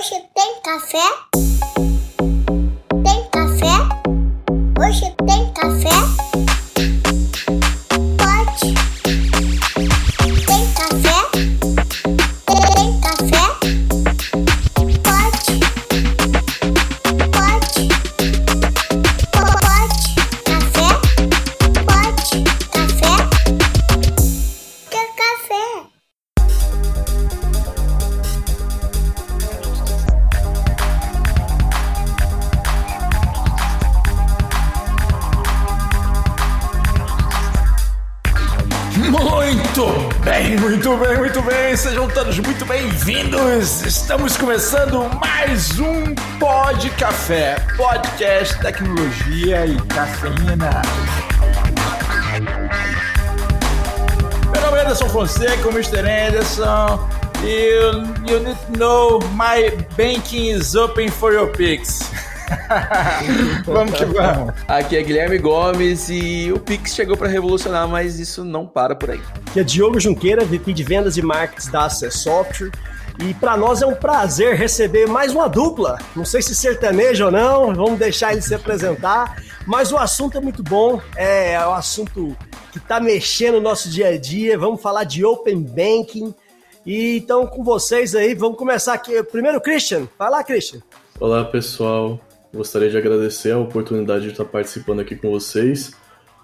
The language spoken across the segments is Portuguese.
Hoje tem café? Começando mais um Pod Café, podcast tecnologia e cafeína. Meu nome é Anderson Fonseca, o Mr. Anderson. E you, you need to know my banking is open for your picks. vamos que vamos. Aqui é Guilherme Gomes e o Pix chegou para revolucionar, mas isso não para por aí. que é Diogo Junqueira, VP de Vendas e Marketing da Access Software. E para nós é um prazer receber mais uma dupla. Não sei se sertanejo ou não, vamos deixar ele se apresentar. Mas o assunto é muito bom, é um assunto que está mexendo no nosso dia a dia. Vamos falar de Open Banking. E então, com vocês aí, vamos começar aqui. Primeiro, Christian. Vai lá, Christian. Olá pessoal, gostaria de agradecer a oportunidade de estar participando aqui com vocês.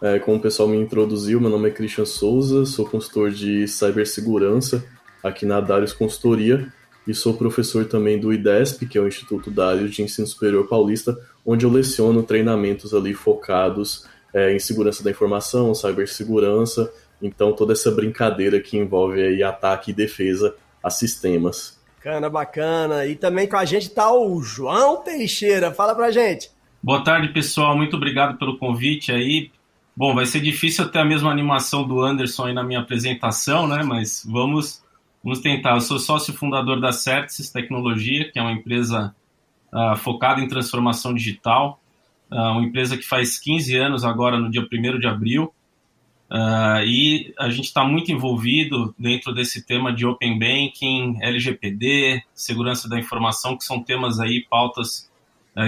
É, como o pessoal me introduziu, meu nome é Christian Souza, sou consultor de cibersegurança aqui na Darius Consultoria e sou professor também do IDESP, que é o Instituto Darius de Ensino Superior Paulista, onde eu leciono treinamentos ali focados é, em segurança da informação, cibersegurança, então toda essa brincadeira que envolve aí ataque e defesa a sistemas. Bacana, bacana. E também com a gente tá o João Teixeira. Fala pra gente. Boa tarde, pessoal. Muito obrigado pelo convite aí. Bom, vai ser difícil ter a mesma animação do Anderson aí na minha apresentação, né? Mas vamos, vamos tentar. Eu sou sócio fundador da Certis Tecnologia, que é uma empresa ah, focada em transformação digital. Ah, uma empresa que faz 15 anos agora, no dia 1 de abril. Ah, e a gente está muito envolvido dentro desse tema de Open Banking, LGPD, segurança da informação, que são temas aí, pautas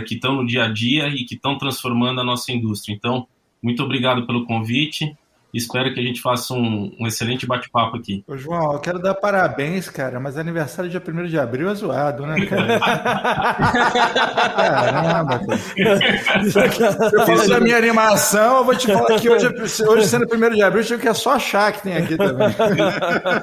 que estão no dia a dia e que estão transformando a nossa indústria. Então, muito obrigado pelo convite. Espero que a gente faça um, um excelente bate-papo aqui. Ô, João, eu quero dar parabéns, cara, mas aniversário dia 1 de abril é zoado, né, cara? Caramba, cara. Eu fiz a minha animação, eu vou te falar que hoje, hoje sendo 1 de abril, eu que é só achar que tem aqui também.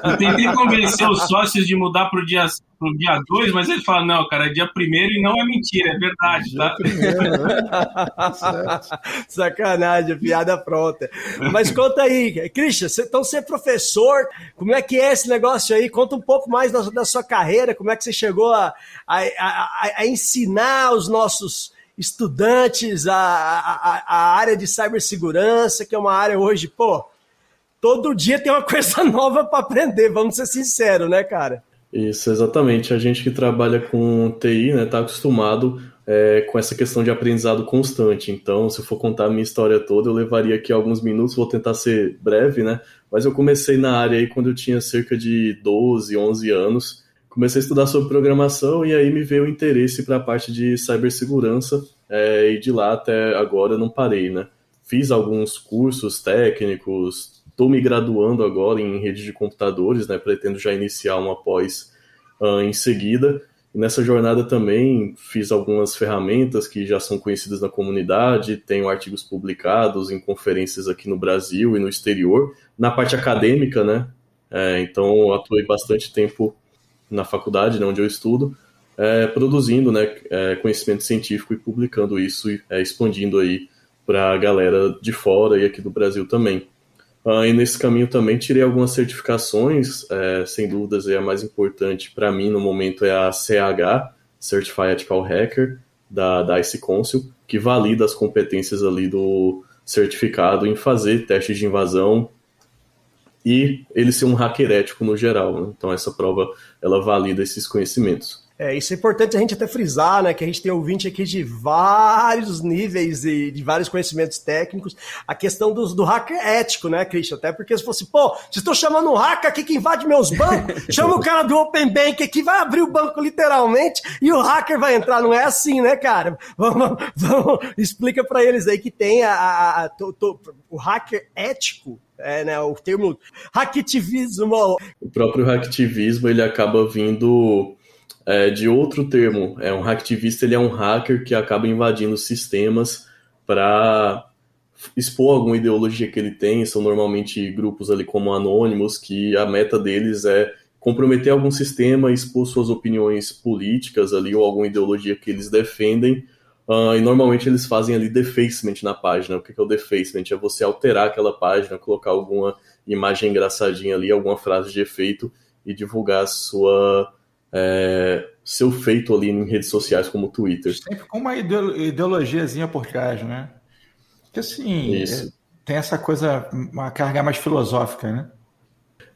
Eu tentei convencer os sócios de mudar para o dia, pro dia 2, mas eles falam, não, cara, é dia 1 e não é mentira, é verdade, Dia tá? primeiro, né? Sacanagem, piada pronta. Mas conta aí, Christian, então você é professor, como é que é esse negócio aí? Conta um pouco mais da, da sua carreira, como é que você chegou a, a, a- a ensinar os nossos estudantes a, a, a área de cibersegurança, que é uma área hoje, pô, todo dia tem uma coisa nova para aprender, vamos ser sinceros, né, cara? Isso, exatamente. A gente que trabalha com TI, né, tá acostumado é, com essa questão de aprendizado constante. Então, se eu for contar a minha história toda, eu levaria aqui alguns minutos, vou tentar ser breve, né? Mas eu comecei na área aí quando eu tinha cerca de 12, 11 anos. Comecei a estudar sobre programação e aí me veio o interesse para a parte de cibersegurança é, e de lá até agora não parei, né? Fiz alguns cursos técnicos, estou me graduando agora em rede de computadores, né? Pretendo já iniciar uma pós ah, em seguida. E nessa jornada também fiz algumas ferramentas que já são conhecidas na comunidade, tenho artigos publicados em conferências aqui no Brasil e no exterior. Na parte acadêmica, né? É, então atuei bastante tempo na faculdade, né, onde eu estudo, é, produzindo né, é, conhecimento científico e publicando isso e é, expandindo aí para a galera de fora e aqui do Brasil também. Ah, e nesse caminho também tirei algumas certificações, é, sem dúvidas é a mais importante para mim no momento é a CH, Certified Ethical Hacker, da, da IC Council, que valida as competências ali do certificado em fazer testes de invasão e ele ser um hacker ético no geral. né? Então essa prova ela valida esses conhecimentos. É, isso é importante a gente até frisar, né? Que a gente tem ouvinte aqui de vários níveis e de vários conhecimentos técnicos. A questão do, do hacker ético, né, Christian? Até porque se fosse, pô, vocês estão chamando um hacker aqui que invade meus bancos, chama o cara do Open Bank aqui, vai abrir o banco literalmente e o hacker vai entrar. Não é assim, né, cara? Vamos, vamos explica para eles aí que tem a, a, a to, to, o hacker ético é, né, o termo hacktivismo. O próprio hacktivismo ele acaba vindo é, de outro termo. É um hacktivista, ele é um hacker que acaba invadindo sistemas para expor alguma ideologia que ele tem. São normalmente grupos ali como anônimos que a meta deles é comprometer algum sistema, expor suas opiniões políticas ali ou alguma ideologia que eles defendem. Uh, e normalmente eles fazem ali defacement na página. O que é o defacement? É você alterar aquela página, colocar alguma imagem engraçadinha ali, alguma frase de efeito e divulgar sua é, seu feito ali em redes sociais como o Twitter. Sempre com uma ideologiazinha por trás, né? Que assim, é, tem essa coisa, uma carga mais filosófica, né?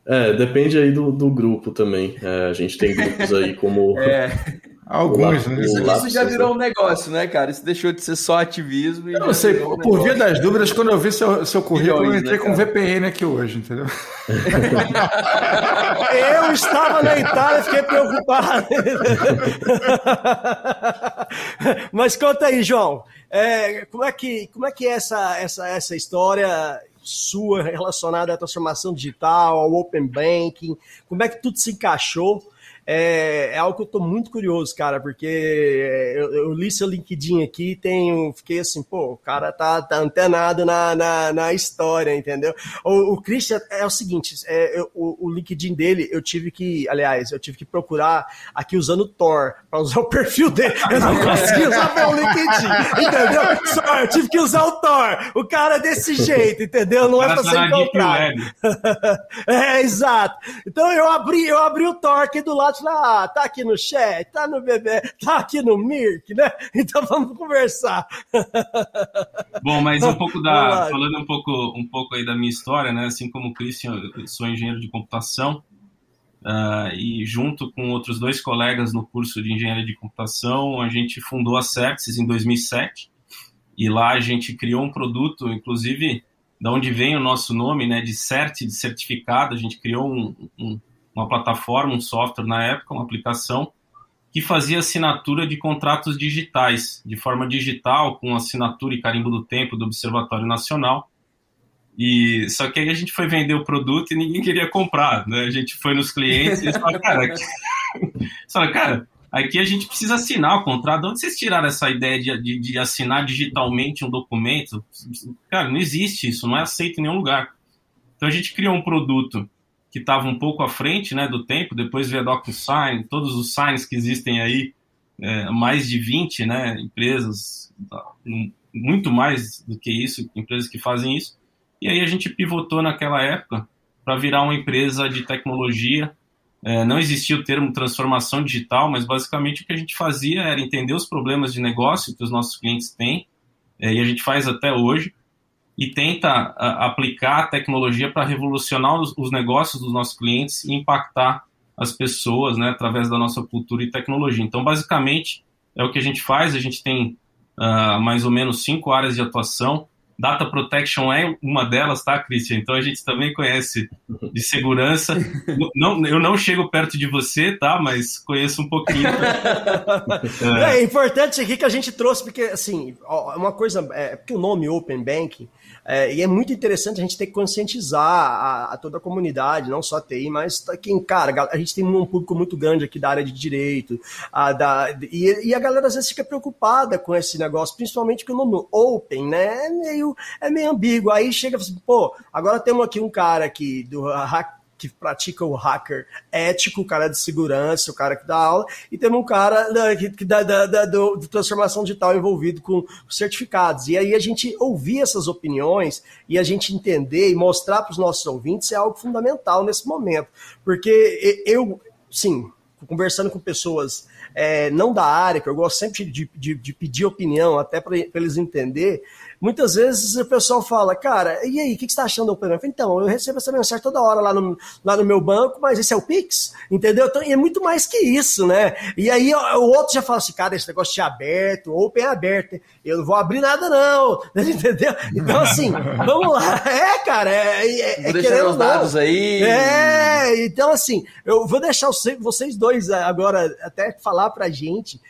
É, depende aí do, do grupo também. É, a gente tem grupos aí como. é. Alguns, né? Isso, isso, já virou um negócio, né, cara? Isso deixou de ser só ativismo. eu não sei, um por via das dúvidas, quando eu vi seu, seu currículo, Milhões, eu entrei né, com VPN aqui hoje, entendeu? eu estava na Itália, fiquei preocupado. Mas conta aí, João. É, como é que, como é, que é essa, essa, essa história sua relacionada à transformação digital, ao open banking? Como é que tudo se encaixou? É, é algo que eu tô muito curioso, cara, porque eu, eu li seu LinkedIn aqui e tenho, fiquei assim, pô, o cara tá, tá antenado na, na, na história, entendeu? O, o Christian é o seguinte, é, eu, o, o, LinkedIn dele, eu tive que, aliás, eu tive que procurar aqui usando o Tor, para usar o perfil dele. Eu não consegui usar meu LinkedIn, entendeu? Só, eu tive que usar o Tor. O cara é desse jeito, entendeu? Não é pra ser encontrado. é, exato. Então eu abri, eu abri o Tor aqui do lado ah, tá aqui no chat, tá no bebê, tá aqui no Mirk, né? Então vamos conversar. Bom, mas um pouco da. Falando um pouco, um pouco aí da minha história, né? Assim como o Christian, eu sou engenheiro de computação. Uh, e junto com outros dois colegas no curso de engenharia de computação, a gente fundou a Certis em 2007. E lá a gente criou um produto, inclusive, da onde vem o nosso nome, né, de CERT, de certificado. A gente criou um, um uma plataforma, um software na época, uma aplicação, que fazia assinatura de contratos digitais, de forma digital, com assinatura e carimbo do tempo do Observatório Nacional. E só que aí a gente foi vender o produto e ninguém queria comprar, né? A gente foi nos clientes e falou, cara, aqui... cara, aqui a gente precisa assinar o contrato. De onde vocês tiraram essa ideia de, de, de assinar digitalmente um documento? Cara, não existe isso, não é aceito em nenhum lugar. Então a gente criou um produto que estava um pouco à frente né, do tempo, depois veio a DocuSign, todos os signs que existem aí, é, mais de 20 né, empresas, muito mais do que isso, empresas que fazem isso. E aí a gente pivotou naquela época para virar uma empresa de tecnologia. É, não existia o termo transformação digital, mas basicamente o que a gente fazia era entender os problemas de negócio que os nossos clientes têm, é, e a gente faz até hoje, e tenta a, aplicar a tecnologia para revolucionar os, os, negócios dos nossos clientes e impactar as pessoas né, através da nossa cultura e tecnologia. Então, basicamente, é o que a gente faz. A gente tem uh, mais ou menos cinco áreas de atuação. Data Protection é uma delas, tá, Christian? Então a gente também conhece de segurança. não, eu não chego perto de você, tá? Mas conheço um pouquinho. é. é importante aqui que a gente trouxe, porque, assim, uma coisa, é, porque o nome Open Banking é, e é muito interessante a gente ter que conscientizar a, a, toda a comunidade, não só a TI, mas quem, cara, a gente tem um público muito grande aqui da área de direito, a, da, e, e, a galera às vezes fica preocupada com esse negócio, principalmente que o nome Open, né, é meio, é meio ambíguo. Aí chega assim, pô, agora temos aqui um cara aqui do hack que pratica o hacker ético, o cara de segurança, o cara que dá aula, e temos um cara da, que, da, da, da do, transformação digital envolvido com certificados. E aí a gente ouvir essas opiniões e a gente entender e mostrar para os nossos ouvintes é algo fundamental nesse momento. Porque eu, sim, conversando com pessoas é, não da área, que eu gosto sempre de, de, de pedir opinião, até para eles entender, muitas vezes o pessoal fala, cara, e aí, o que, que você está achando do Open? Então, eu recebo essa mensagem toda hora lá no, lá no meu banco, mas esse é o Pix, entendeu? Então, é muito mais que isso, né? E aí o outro já fala assim, cara, esse negócio de aberto, Open é aberto, eu não vou abrir nada não, entendeu? Então, assim, vamos lá. É, cara, é, é, é deixar os dados aí. É, então, assim, eu vou deixar vocês dois agora até falar pra gente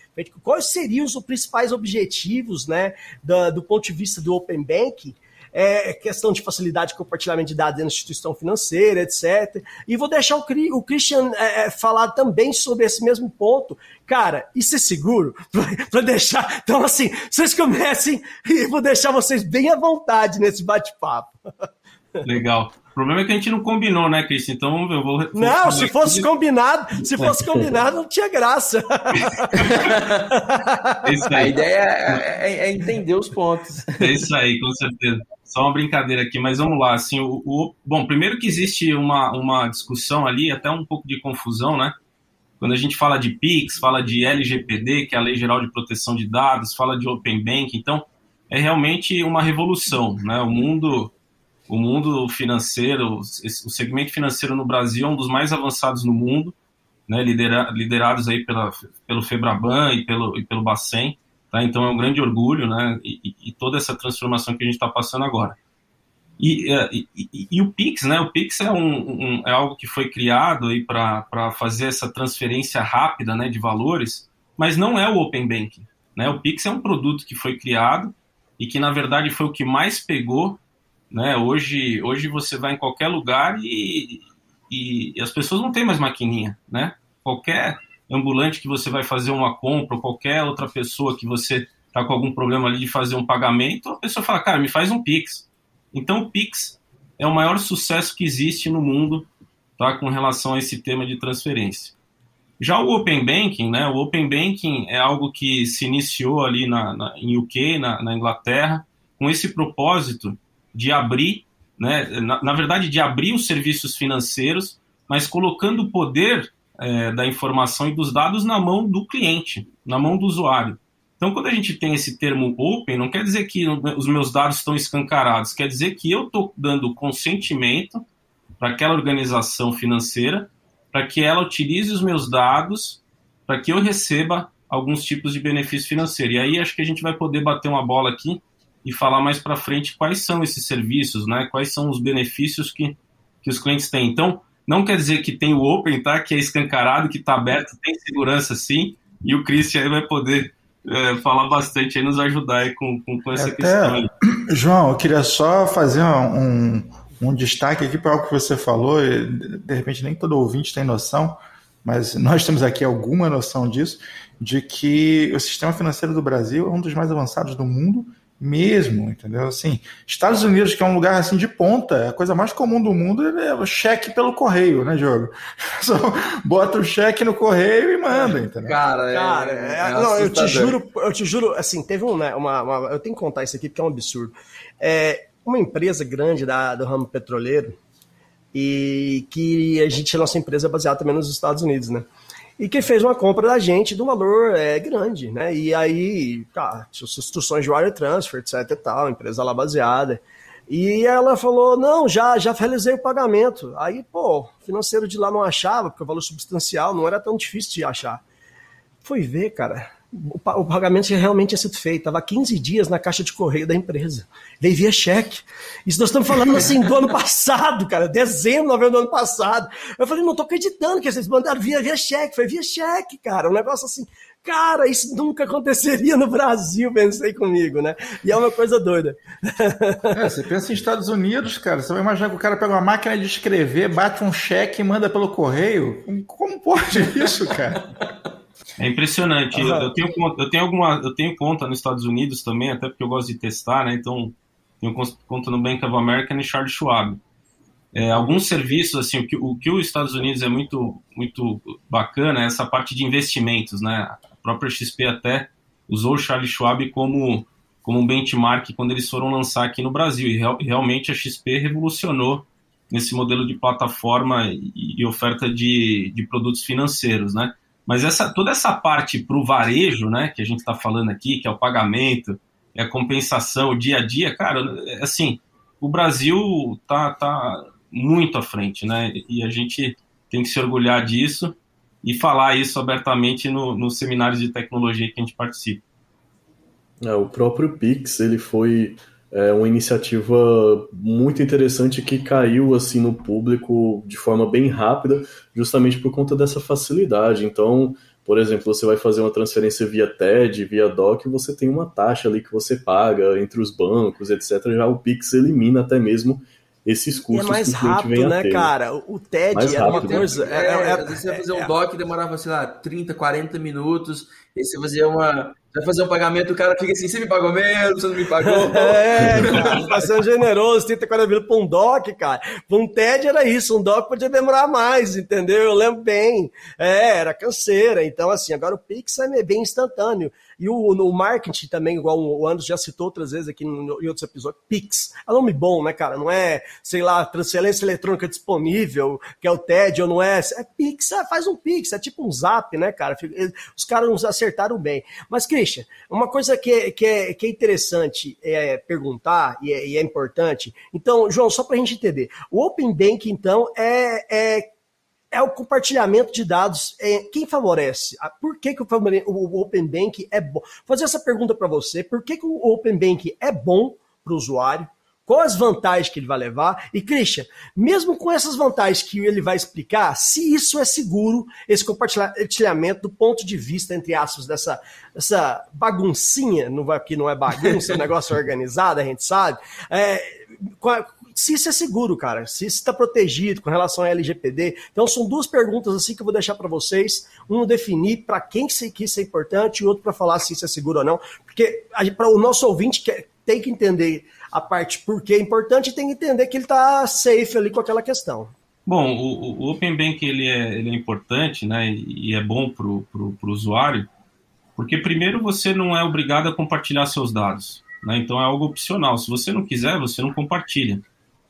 quais seriam os principais objetivos, né, do, do ponto de vista do Open Bank, é, questão de facilidade de compartilhamento de dados na instituição financeira, etc. E vou deixar o, o Christian é, é, falar também sobre esse mesmo ponto. Cara, isso é seguro? Para deixar. Então, assim, vocês comecem e vou deixar vocês bem à vontade nesse bate-papo. Legal. O problema é que a gente não combinou, né, Cris? Então eu vou. Não, se fosse combinado, se fosse combinado, não tinha graça. a ideia é, é, é, entender os pontos. É isso aí, com certeza. Só uma brincadeira aqui, mas vamos lá. Assim, o, o, bom, primeiro que existe uma, uma discussão ali, até um pouco de confusão, né? Quando a gente fala de PIX, fala de LGPD, que é a Lei Geral de Proteção de Dados, fala de Open Bank, então é realmente uma revolução, né? O mundo o mundo financeiro, o segmento financeiro no Brasil é um dos mais avançados no mundo, né, lidera, liderados aí pela, pelo Febraban e pelo, e pelo Bacen, tá? Então é um grande orgulho, né, e, e toda essa transformação que a gente está passando agora. E, é, e, e, e, o Pix, né? O Pix é, um, um é algo que foi criado para fazer essa transferência rápida, né, de valores, mas não é o Open Banking, né? O Pix é um produto que foi criado e que na verdade foi o que mais pegou né? Hoje, hoje você vai em qualquer lugar e, e, e as pessoas não têm mais maquininha. Né? Qualquer ambulante que você vai fazer uma compra, ou qualquer outra pessoa que você está com algum problema ali de fazer um pagamento, a pessoa fala, cara, me faz um Pix. Então o Pix é o maior sucesso que existe no mundo tá, com relação a esse tema de transferência. Já o Open Banking, né, o Open Banking é algo que se iniciou ali na, na em UK, na, na Inglaterra, com esse propósito de abrir, né, na, na, verdade, de abrir os serviços financeiros, mas colocando o poder é, da informação e dos dados na mão do cliente, na mão do usuário. Então, quando a gente tem esse termo open, não quer dizer que os meus dados estão escancarados, quer dizer que eu estou dando consentimento para aquela organização financeira para que ela utilize os meus dados para que eu receba alguns tipos de benefício financeiro. E aí acho que a gente vai poder bater uma bola aqui e falar mais para frente quais são esses serviços, né? Quais são os benefícios que, que os clientes têm. Então, não quer dizer que tem o Open, tá? Que é escancarado, que está aberto, tem segurança sim, e o Christian vai poder é, falar bastante e nos ajudar aí com, com, com essa Até, questão. Aí. João, eu queria só fazer um, um destaque aqui para algo que você falou, e de repente nem todo ouvinte tem noção, mas nós temos aqui alguma noção disso, de que o sistema financeiro do Brasil é um dos mais avançados do mundo mesmo, entendeu? Assim, Estados Unidos, que é um lugar assim de ponta, a coisa mais comum do mundo é o cheque pelo correio, né, Diogo? Só bota o cheque no correio e manda, entendeu? Cara, é, Cara é, é, não, eu te juro, eu te juro, assim, teve um, né, uma, uma, eu tenho que contar isso aqui porque é um absurdo. É, uma empresa grande da, do ramo petroleiro e que a gente, a nossa empresa é baseada também nos Estados Unidos, né? E que fez uma compra da gente um valor é, grande, né? E aí, tá, instruções de wire transfer, etc e tal, empresa lá baseada. E ela falou, não, já, já realizei o pagamento. Aí, pô, financeiro de lá não achava, porque o valor substancial não era tão difícil de achar. Fui ver, cara, o pagamento realmente tinha sido feito. Estava 15 dias na caixa de correio da empresa. Veio via cheque. Isso nós estamos falando assim do ano passado, cara. Dezembro, novembro do ano passado. Eu falei, não estou acreditando que vocês mandaram via, via cheque. Foi via cheque, cara. Um negócio assim. Cara, isso nunca aconteceria no Brasil, pensei comigo, né? E é uma coisa doida. É, você pensa em Estados Unidos, cara. Você vai imaginar que o cara pega uma máquina de escrever, bate um cheque e manda pelo correio? Como pode isso, cara? É impressionante. Uhum. Eu, tenho, eu tenho alguma, eu tenho conta nos Estados Unidos também, até porque eu gosto de testar, né? Então, tenho conta no Bank of America e Charles Schwab. É, alguns serviços, assim, o que, o que os Estados Unidos é muito, muito bacana é essa parte de investimentos, né? A própria XP até usou o Charles Schwab como, como um benchmark quando eles foram lançar aqui no Brasil. E real, realmente a XP revolucionou nesse modelo de plataforma e, e oferta de, de produtos financeiros, né? Mas essa, toda essa parte para o varejo, né, que a gente está falando aqui, que é o pagamento, é compensação, o dia a dia, cara, é assim, o Brasil tá, tá muito à frente, né? E a gente tem que se orgulhar disso e falar isso abertamente no, nos seminários de tecnologia que a gente participa. É, o próprio Pix, ele foi é, uma iniciativa muito interessante que caiu assim no público de forma bem rápida, justamente por conta dessa facilidade. Então, por exemplo, você vai fazer uma transferência via TED, via DOC, você tem uma taxa ali que você paga entre os bancos, etc. Já o Pix elimina até mesmo esses custos. E é mais rápido, né, ter. cara? O TED mais era rápido. uma coisa. É, é, é, você ia fazer um DOC demorava, sei lá, 30, 40 minutos, e você fazia uma vai fazer um pagamento, o cara fica assim, você me pagou mesmo, você não me pagou. é, cara, tá sendo generoso, 30, 40 mil pra um DOC, cara. Pra um TED era isso, um DOC podia demorar mais, entendeu? Eu lembro bem. É, era canseira. Então, assim, agora o Pix é bem instantâneo. E o, no marketing também, igual o Anderson já citou outras vezes aqui em outros episódios, Pix. É nome bom, né, cara? Não é, sei lá, transferência eletrônica disponível, que é o TED, ou não é. É Pix, é, faz um Pix, é tipo um zap, né, cara? Os caras nos acertaram bem. Mas, Christian, uma coisa que que é, que é interessante é perguntar e é, e é importante. Então, João, só para a gente entender, o Open Bank, então, é, é é o compartilhamento de dados. É, quem favorece? Ah, por que, que o, o Open Bank é bom? Vou fazer essa pergunta para você. Por que, que o Open Bank é bom para o usuário? Quais as vantagens que ele vai levar? E, Christian, mesmo com essas vantagens que ele vai explicar, se isso é seguro, esse compartilhamento do ponto de vista, entre aspas, dessa, dessa baguncinha, não vai, que não é bagunça, é um negócio organizado, a gente sabe, é, se isso é seguro, cara, se isso está protegido com relação a LGPD. Então, são duas perguntas assim que eu vou deixar para vocês. Um definir para quem que isso é importante e outro para falar se isso é seguro ou não. Porque para o nosso ouvinte que tem que entender a parte por que é importante e tem que entender que ele está safe ali com aquela questão. Bom, o, o Open Bank ele é, ele é importante né, e é bom para o usuário, porque primeiro você não é obrigado a compartilhar seus dados. Né, então é algo opcional. Se você não quiser, você não compartilha.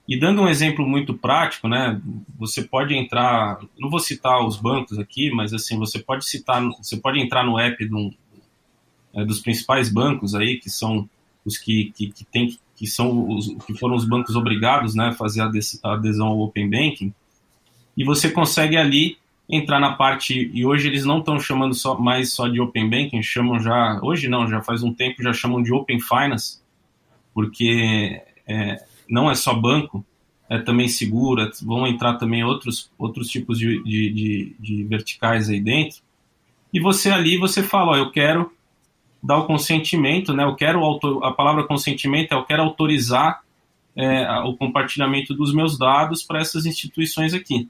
E dando um exemplo muito prático, né, você pode entrar, não vou citar os bancos aqui, mas assim, você pode citar, você pode entrar no app um, é, dos principais bancos aí, que são os que, que, que, tem, que são os que foram os bancos obrigados né, a fazer a adesão ao Open Banking, e você consegue ali entrar na parte, e hoje eles não estão chamando só, mais só de Open Banking, chamam já, hoje não, já faz um tempo já chamam de Open Finance, porque é, não é só banco, é também segura, vão entrar também outros, outros tipos de, de, de, de verticais aí dentro. E você ali, você fala, ó, eu quero dar o consentimento, né? Eu quero a palavra consentimento é eu quero autorizar é, o compartilhamento dos meus dados para essas instituições aqui.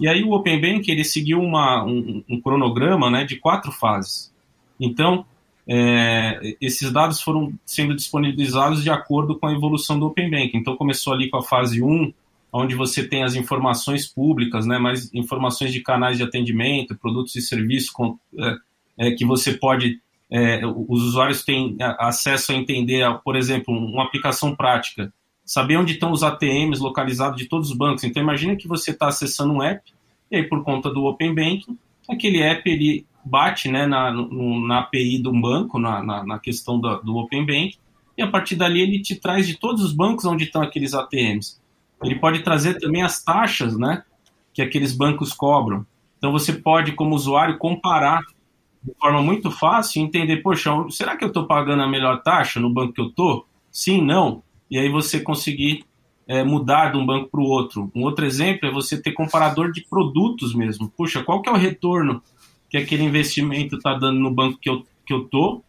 E aí o Open Bank ele seguiu uma, um, um cronograma, né, de quatro fases. Então é, esses dados foram sendo disponibilizados de acordo com a evolução do Open Bank. Então, começou ali com a fase 1, onde você tem as informações públicas, né, mais informações de canais de atendimento, produtos e serviços com, é, é, que você pode, é, os usuários têm acesso a entender, por exemplo, uma aplicação prática, saber onde estão os ATMs localizados de todos os bancos. Então, imagina que você está acessando um app, e aí, por conta do Open Banking, aquele app ele bate né, na, no, na API de um banco, na, na, na questão do, do Open Bank, e a partir dali ele te traz de todos os bancos onde estão aqueles ATMs. Ele pode trazer também as taxas né, que aqueles bancos cobram. Então você pode, como usuário, comparar de forma muito fácil e entender, poxa, será que eu estou pagando a melhor taxa no banco que eu estou? Sim, não. E aí você conseguir é, mudar de um banco para o outro. Um outro exemplo é você ter comparador de produtos mesmo. Puxa, qual que é o retorno que aquele investimento está dando no banco que eu, que eu tô.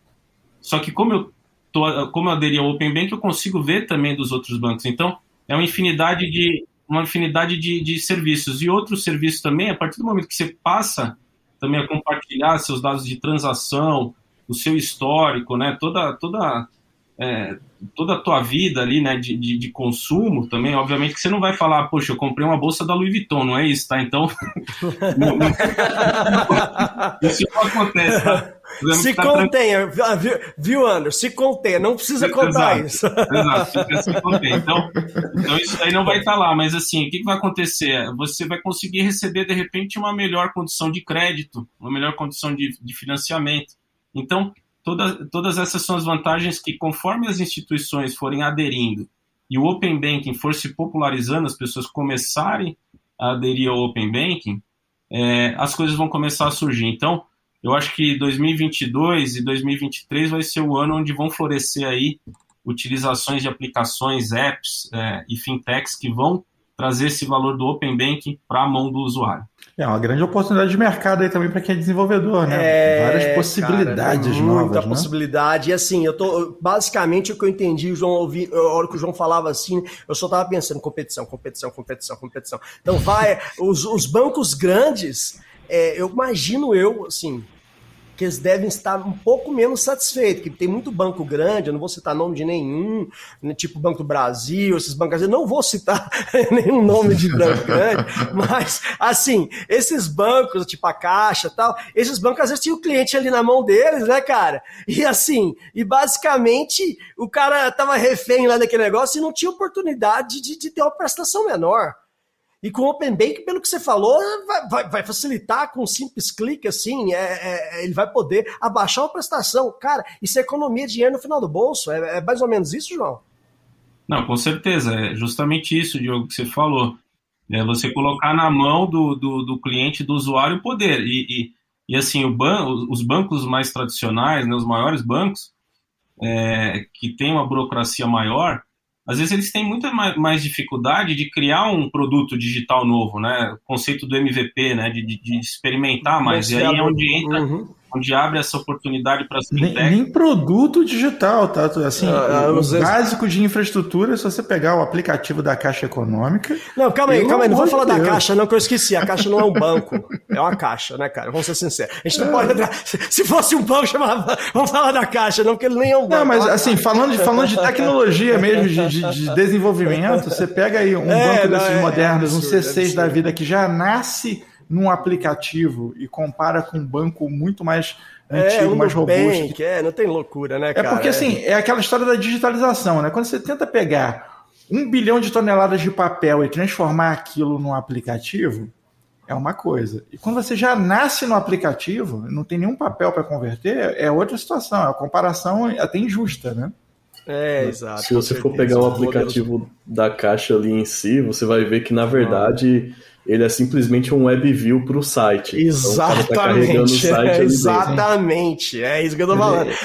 Só que como eu, tô, como eu aderi ao Open Bank, eu consigo ver também dos outros bancos. Então, é uma infinidade de, uma infinidade de, de serviços. E outros serviços também, a partir do momento que você passa também a compartilhar seus dados de transação, o seu histórico, né, toda, toda é, toda a tua vida ali, né, de, de, de, consumo também, obviamente que você não vai falar, poxa, eu comprei uma bolsa da Louis Vuitton, não é isso, tá? Então, isso não acontece, tá? Se contenha, viu, viu, Anderson? Se contenha, não precisa contar exato, isso. Exato, se contenha. Então, então, isso aí não vai estar tá lá, mas assim, o que, que vai acontecer? Você vai conseguir receber, de repente, uma melhor condição de crédito, uma melhor condição de, de financiamento. Então, todas, todas essas são as vantagens que, conforme as instituições forem aderindo e o Open Banking for se popularizando, as pessoas começarem a aderir ao Open Banking, é, as coisas vão começar a surgir. Então, eu acho que 2022 e 2023 vai ser o ano onde vão florescer aí utilizações de aplicações, apps é, e fintechs que vão trazer esse valor do Open Banking para a mão do usuário. É uma grande oportunidade de mercado aí também para quem é desenvolvedor, né? É, Várias possibilidades cara, novas. Muita né? possibilidade. E assim, eu tô. Basicamente, o que eu entendi, o João ouvi, a hora que o João falava assim, eu só tava pensando competição, competição, competição, competição. Então vai, os, os bancos grandes, é, eu imagino eu, assim, que eles devem estar um pouco menos satisfeitos, que tem muito banco grande, eu não vou citar nome de nenhum, né, tipo Banco do Brasil, esses bancos, eu não vou citar nenhum nome de banco grande, mas, assim, esses bancos, tipo a Caixa tal, esses bancos às vezes tinham o cliente ali na mão deles, né, cara? E assim, e basicamente o cara tava refém lá daquele negócio e não tinha oportunidade de, de ter uma prestação menor. E com o Open Bank, pelo que você falou, vai, vai, facilitar com um simples clique, assim, é, é, ele vai poder abaixar a prestação. Cara, isso é economia de dinheiro no final do bolso. É, é mais ou menos isso, João? Não, com certeza. É justamente isso, Diogo, que você falou. É você colocar na mão do, do, do cliente, do usuário, o poder. E, e, e assim, ban os bancos mais tradicionais, né, os maiores bancos, é, que têm uma burocracia maior, às vezes eles têm muita mais dificuldade de criar um produto digital novo, né? O conceito do MVP, né? De, de, de experimentar mais. e aí é onde entra uhum onde abre essa oportunidade para as nem, nem produto digital, tá? Assim, ah, o, o básico de infraestrutura, se você pegar o aplicativo da Caixa Econômica. Não, calma aí, calma aí, não vou falar Deus. da Caixa, não, que eu esqueci. A Caixa não é um banco, é uma caixa, né, cara? Vamos ser sinceros. A gente não é. pode entrar. Se fosse um banco, chamava. Vamos falar da Caixa, não, porque ele nem é um banco. Não, mas assim, falando de, falando de tecnologia mesmo, de, de, de desenvolvimento, você pega aí um é, banco não, desses é, modernos, é absurdo, um C6 da vida que já nasce num aplicativo e compara com um banco muito mais antigo, é, um mais robusto. Que... É, não tem loucura, né, cara? É porque, assim, é aquela história da digitalização, né? Quando você tenta pegar um bilhão de toneladas de papel e transformar aquilo num aplicativo, é uma coisa. E quando você já nasce no aplicativo, não tem nenhum papel para converter, é outra situação. É uma comparação até injusta, né? É, exato. Se você for pegar o aplicativo da caixa ali em si, você vai ver que, na verdade, ele é simplesmente um web view para o site. Exatamente. Então, o tá site é, exatamente. É isso que eu tô falando. Ele,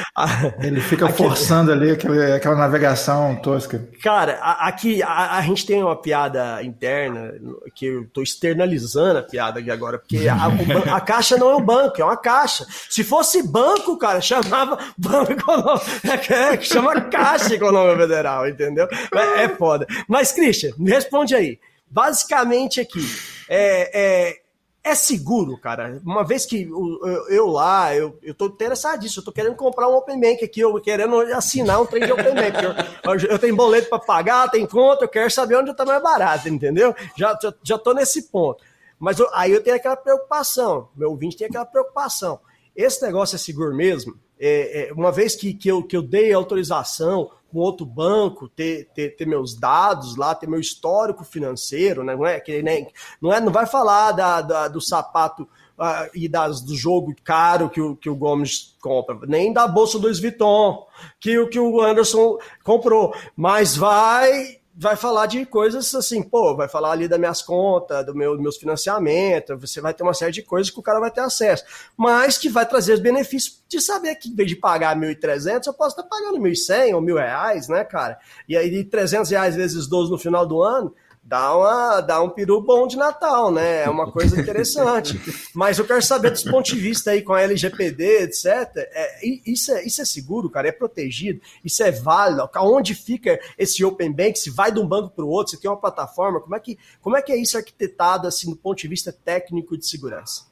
ele fica aqui, forçando ali aquela, aquela navegação tosca. Cara, aqui a, a, gente tem uma piada interna que eu tô externalizando a piada aqui agora, porque a, a, caixa não é um banco, é uma caixa. Se fosse banco, cara, chamava Banco Econômico. É, chama Caixa Econômica Federal, entendeu? É, é foda. Mas, Christian, me responde aí basicamente aqui, é, é, é, seguro, cara. Uma vez que eu, eu, lá, eu, eu tô interessadíssimo, eu tô querendo comprar um Open Bank aqui, eu querendo assinar um trem de Open Bank. Eu, eu, tenho boleto para pagar, tem conta, eu quero saber onde tá mais barato, entendeu? Já, já, já tô nesse ponto. Mas aí eu tenho aquela preocupação, meu ouvinte tem aquela preocupação. Esse negócio é seguro mesmo? É, é, uma vez que, que, eu, que eu dei autorização, com outro banco, ter, ter, ter, meus dados lá, ter meu histórico financeiro, né? não é que nem, não é, não vai falar da, da do sapato uh, e das, do jogo caro que o, que o Gomes compra, nem da bolsa do Vuitton que, que o Anderson comprou, mas vai vai falar de coisas assim, pô, vai falar ali das minhas contas, do meu, dos meus financiamentos, você vai ter uma série de coisas que o cara vai ter acesso, mas que vai trazer os benefícios de saber que em vez de pagar 1.300, eu posso estar pagando 1.100 ou 1.000 reais, né, cara? E aí 300 reais vezes 12 no final do ano, dá, uma, dá um peru bom de Natal, né? É uma coisa interessante. Mas eu quero saber dos pontos de vista aí com a LGPD, etc. É, isso, é, isso é seguro, cara? É protegido? Isso é válido? Onde fica esse Open Bank? Se vai de um banco para o outro? Se tem uma plataforma? Como é, que, como é que é isso arquitetado assim, do ponto de vista técnico de segurança?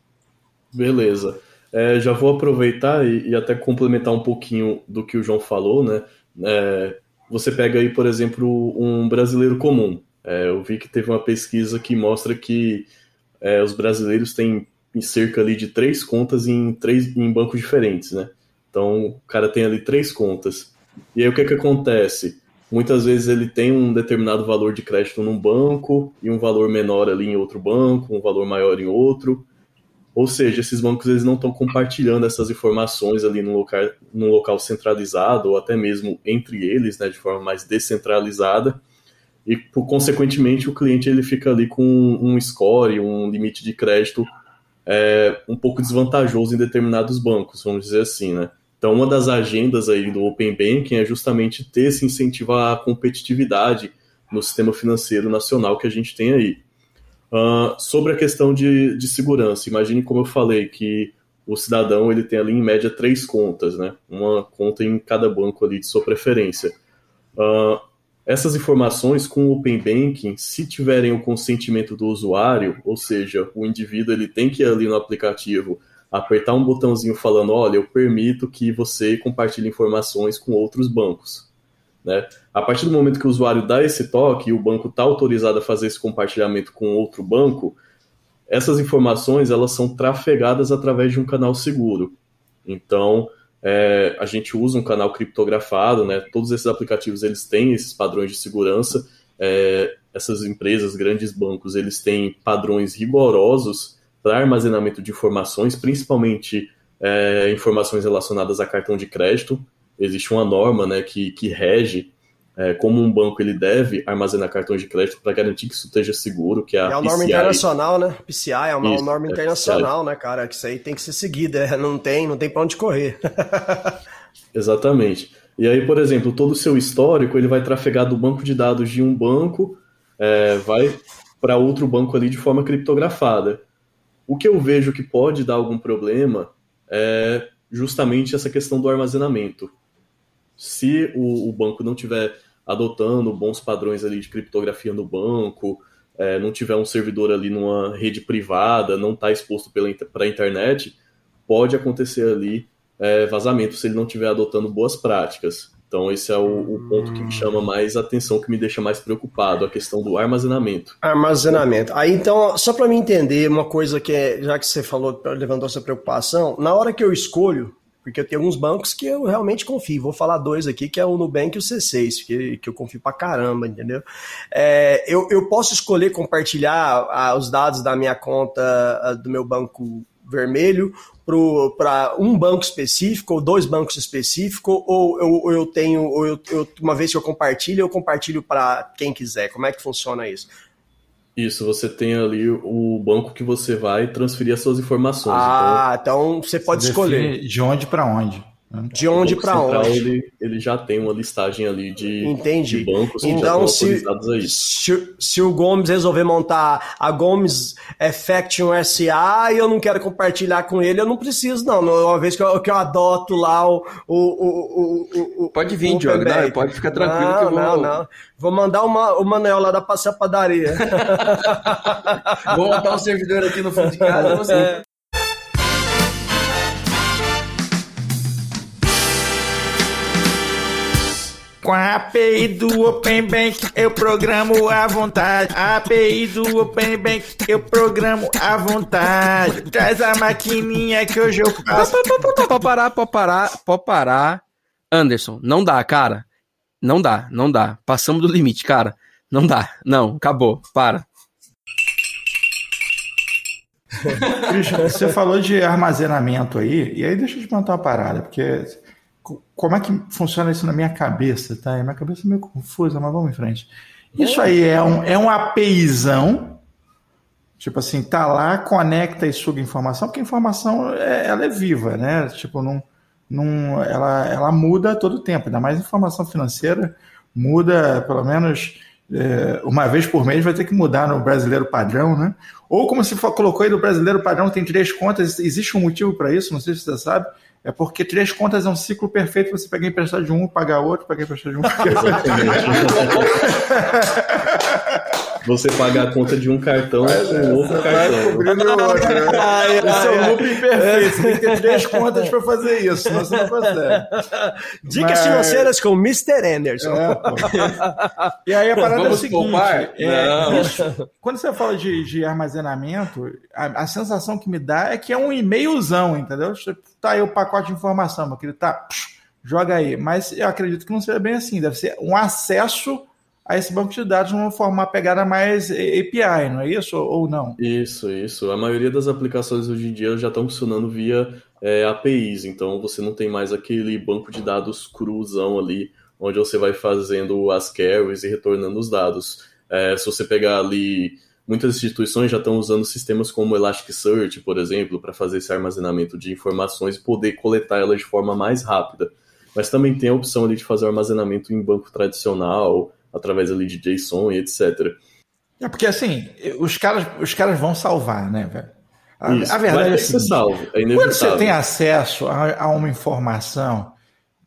Beleza. É, já vou aproveitar e, e, até complementar um pouquinho do que o João falou, né? É, você pega aí, por exemplo, um brasileiro comum. É, eu vi que teve uma pesquisa que mostra que é, os brasileiros têm cerca ali de três contas em três em bancos diferentes, né? Então o cara tem ali três contas. E aí o que que acontece? Muitas vezes ele tem um determinado valor de crédito num banco e um valor menor ali em outro banco, um valor maior em outro. Ou seja, esses bancos eles não estão compartilhando essas informações ali no local, no local centralizado ou até mesmo entre eles, né, de forma mais descentralizada. E, por, consequentemente, o cliente ele fica ali com um score, um limite de crédito é, um pouco desvantajoso em determinados bancos, vamos dizer assim, né? Então, uma das agendas aí do Open Banking é justamente ter esse incentivo à competitividade no sistema financeiro nacional que a gente tem aí. Uh, sobre a questão de, de segurança, imagine como eu falei que o cidadão ele tem ali em média três contas, né? Uma conta em cada banco ali de sua preferência. Uh, essas informações com o Open Banking, se tiverem o consentimento do usuário, ou seja, o indivíduo ele tem que ir ali no aplicativo apertar um botãozinho falando, olha, eu permito que você compartilhe informações com outros bancos. Né? A partir do momento que o usuário dá esse toque e o banco está autorizado a fazer esse compartilhamento com outro banco, essas informações elas são trafegadas através de um canal seguro. Então, é, a gente usa um canal criptografado, né? Todos esses aplicativos eles têm esses padrões de segurança. É, essas empresas, grandes bancos, eles têm padrões rigorosos para armazenamento de informações, principalmente é, informações relacionadas a cartão de crédito. Existe uma norma, né, que, que rege é, como um banco ele deve armazenar cartões de crédito para garantir que isso esteja seguro, que é a, é norma internacional, né? PCI é uma isso, norma é internacional, né, cara? Que isso aí tem que ser seguida, é, não tem, não tem para onde correr. Exatamente. E aí, por exemplo, todo o seu histórico ele vai trafegar do banco de dados de um banco, é, vai para outro banco ali de forma criptografada. O que eu vejo que pode dar algum problema é justamente essa questão do armazenamento. Se o, o banco não tiver adotando bons padrões ali de criptografia no banco, é, não tiver um servidor ali numa rede privada, não está exposto para a internet, pode acontecer ali é, vazamento se ele não estiver adotando boas práticas. Então esse é o, o, ponto que me chama mais atenção, que me deixa mais preocupado, a questão do armazenamento. Armazenamento. Aí então, só para me entender uma coisa que é, já que você falou, levantou essa preocupação, na hora que eu escolho porque eu tenho alguns bancos que eu realmente confio. Vou falar dois aqui, que é o Nubank e o C6, que, que eu confio pra caramba, entendeu? É, eu, eu posso escolher compartilhar os dados da minha conta do meu banco vermelho para um banco específico ou dois bancos específicos, ou eu, eu tenho, ou eu, eu, uma vez que eu compartilho, eu compartilho para quem quiser. Como é que funciona isso? Isso, você tem ali o banco que você vai transferir as suas informações. Ah, então, então você pode você escolher. De onde para onde. De onde para onde? Ele, ele já tem uma listagem ali de, Entendi. de bancos que então, já estão se, aí. Se, se, o Gomes resolver montar a Gomes Effection SA e eu não quero compartilhar com ele, eu não preciso, não. Uma vez que eu, que eu adoto lá o. o, o, o pode vir, Diogo, não, pode ficar tranquilo não, que eu vou. Não, não. Vou mandar uma, o Manuel lá da Passeia Padaria. vou montar um servidor aqui no fundo de casa. Você. É. Com a API do Open Bank eu programo à vontade. A API do Open Bank eu programo à vontade. Traz a maquininha que hoje eu faço. Pode parar, pode parar, pode parar. Anderson, não dá, cara. Não dá, não dá. Passamos do limite, cara. Não dá. Não, acabou. Para. Christian, você falou de armazenamento aí, e aí deixa eu te perguntar uma parada, porque como é que funciona isso na minha cabeça, tá? Minha cabeça é meio confusa, mas vamos em frente. Isso aí é um, é um APIzão, tipo assim, tá lá, conecta e suga informação, porque a informação é, ela é viva, né? Tipo, não, não, ela, ela muda todo o tempo, ainda mais informação financeira muda pelo menos é, uma vez por mês, vai ter que mudar no brasileiro padrão, né? Ou como você colocou aí no brasileiro padrão, tem três contas, existe um motivo para isso, não sei se você sabe é porque três contas é um ciclo perfeito. Você pegar emprestado de um, pagar outro, pagar emprestado de um. você pagar a conta de um cartão com um outro cartão. Outro, né? Esse é o looping perfeito. Você tem que ter três contas para fazer isso, senão você não consegue. Dicas Mas... financeiras com Mr. Anderson. É, e aí a parada Vamos é o seguinte: é, isso, quando você fala de, de armazenamento, a, a, sensação que me dá é que é um e-mailzão, entendeu? Tá aí o pacote de informação, meu querido, tá, joga aí. Mas eu acredito que não seja bem assim, deve ser um acesso a esse banco de dados numa forma pegada mais API, não é isso? Ou não? Isso, isso. A maioria das aplicações hoje em dia já estão funcionando via é, APIs, então você não tem mais aquele banco de dados cruzão ali, onde você vai fazendo as queries e retornando os dados. É, se você pegar ali, muitas instituições já estão usando sistemas como Elasticsearch, por exemplo, para fazer esse armazenamento de informações e poder coletar elas de forma mais rápida. Mas também tem a opção ali de fazer armazenamento em banco tradicional, através ali de JSON e etc. É porque assim, os caras, os caras vão salvar, né, velho? A, Isso, a verdade é ter a que ser seguinte, salvo, é quando você tem acesso a, a uma informação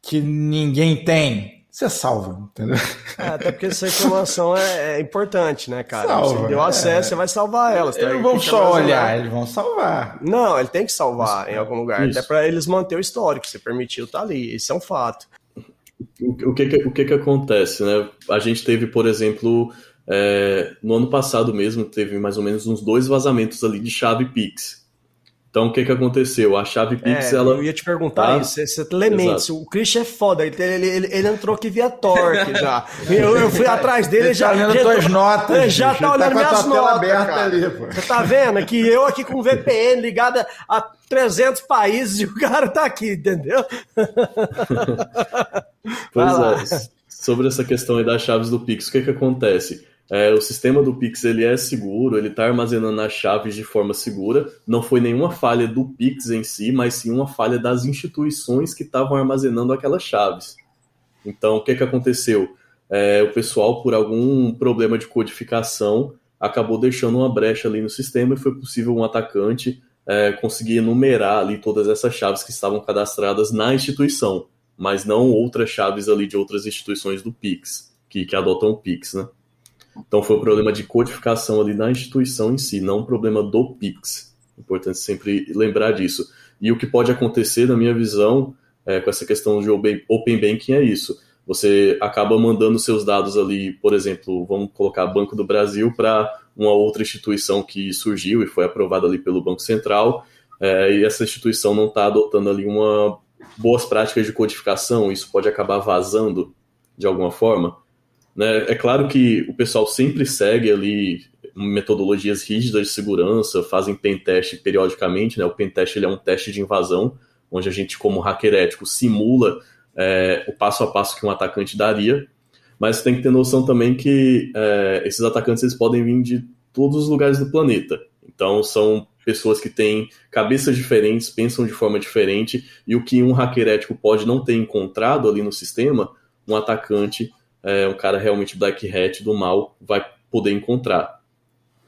que ninguém tem, você salva, entendeu? É, até porque essa informação é, é importante, né, cara? Salva, você deu acesso, é. você vai salvar elas. tá? Eles não vão só olhar, lá. eles vão salvar. Não, ele tem que salvar em algum lugar, Isso. até para eles manter o histórico. Você permitiu, tá ali. Isso é um fato. O que, que- o que que acontece, né? A gente teve, por exemplo, é, no ano passado mesmo, teve mais ou menos uns dois vazamentos ali de chave Pix. Então, o que que aconteceu? A chave Pix, É, ela... Eu ia te perguntar Tá. isso. Você lementa, Exato. o Christian é foda. Ele, ele, ele- ele entrou aqui via Torque já. Eu, eu fui atrás dele Ele já. tá olhando tuas notas, É, já tá ele tá olhando a minhas notas. aberta ali, pô. Você tá vendo que eu aqui com VPN ligada a 300 países e o cara tá aqui, entendeu? Pois Vai lá. é, sobre essa questão aí das chaves do Pix, o que que acontece? É, o sistema do Pix ele é seguro, ele está armazenando as chaves de forma segura. Não foi nenhuma falha do Pix em si, mas sim uma falha das instituições que estavam armazenando aquelas chaves. Então, o que, que aconteceu? É, o pessoal, por algum problema de codificação, acabou deixando uma brecha ali no sistema e foi possível um atacante é, conseguir enumerar ali todas essas chaves que estavam cadastradas na instituição, mas não outras chaves ali de outras instituições do Pix, que, que adotam o Pix, né? Então foi um problema de codificação ali na instituição em si, não um problema do Pix. Importante sempre lembrar disso. E o que pode acontecer, na minha visão, é, com essa questão de Open Banking é isso. Você acaba mandando seus dados ali, por exemplo, vamos colocar Banco do Brasil para uma outra instituição que surgiu e foi aprovada ali pelo Banco Central, é, e essa instituição não está adotando ali uma boas práticas de codificação, isso pode acabar vazando de alguma forma. Né? É claro que o pessoal sempre segue ali metodologias rígidas de segurança, fazem pen test periodicamente, né? O pen test ele é um teste de invasão, onde a gente, como hacker ético, simula é, o passo a passo que um atacante daria, mas tem que ter noção também que é, esses atacantes eles podem vir de todos os lugares do planeta. Então são pessoas que têm cabeças diferentes, pensam de forma diferente, e o que um hacker ético pode não ter encontrado ali no sistema, um atacante, é, um cara realmente black hat do mal, vai poder encontrar.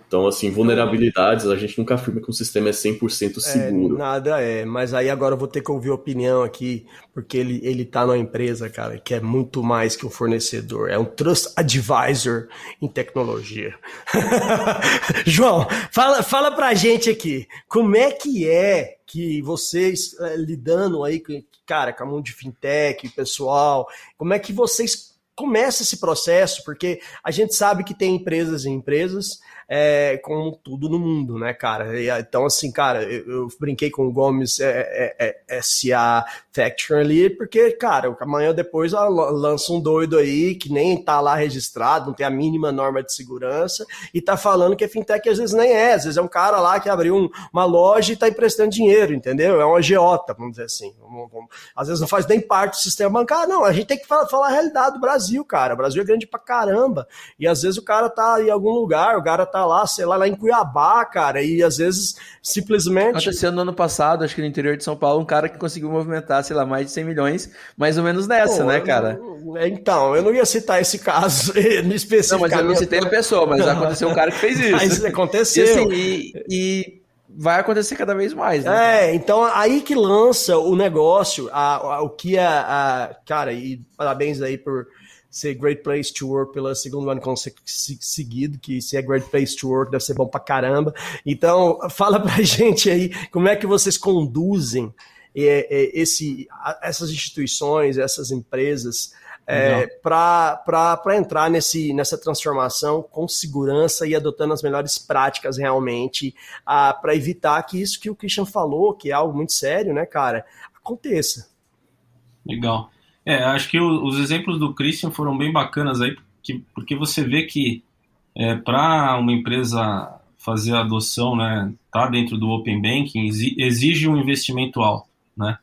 Então, assim, vulnerabilidades, a gente nunca afirma que um sistema é 100% É, seguro. nada é, mas aí agora eu vou ter que ouvir opinião aqui, porque ele, ele tá numa empresa, cara, que é muito mais que um fornecedor, é um Trust Advisor em tecnologia. João, fala, fala pra gente aqui, como é que é que vocês, eh, lidando aí, cara, com a mundo de fintech, pessoal, como é que vocês começam esse processo? Porque a gente sabe que tem empresas e empresas, é, como tudo no mundo, né, cara? E, então, assim, cara, eu, eu brinquei com o Gomes é, é, é, SA Factory ali, porque, cara, amanhã depois ó, lança um doido aí que nem tá lá registrado, não tem a mínima norma de segurança, e tá falando que é fintech às vezes nem é, às vezes é um cara lá que abriu um- uma loja e tá emprestando dinheiro, entendeu? É um agiota, vamos dizer assim. Vamos- vamos- Às vezes não faz nem parte do sistema bancário, não. A gente tem que falar, falar a realidade do Brasil, cara. O Brasil é grande pra caramba. E às vezes o cara tá em algum lugar, o cara tá lá, sei lá, lá em Cuiabá, cara, e às vezes simplesmente. Aconteceu no ano passado, acho que no interior de São Paulo, um cara que conseguiu movimentar, sei lá, mais de 100 milhões, mais ou menos nessa, Pô, né, cara? não- é, Então, eu não ia citar esse caso Não, mas eu não citei a pessoa, mas aconteceu um cara que fez isso. Mas E, aconteceu. assim, e, e vai acontecer cada vez mais, né? É, então aí que lança o negócio, a, a- o que a, a- Cara, e parabéns aí por ser Great Place to Work pelo segundo ano seguido, que se é Great Place to Work deve ser bom pra caramba. Então, fala pra gente aí como é que vocês conduzem é, é, esse, essas instituições, essas empresas. É, para entrar nesse, nessa transformação com segurança e adotando as melhores práticas realmente para evitar que isso que o Christian falou, que é algo muito sério, né, cara, aconteça. Legal. É, acho que o- os exemplos do Christian foram bem bacanas aí, que, porque você vê que é, para uma empresa fazer a adoção, né, tá dentro do Open Banking, exige um investimento alto, né?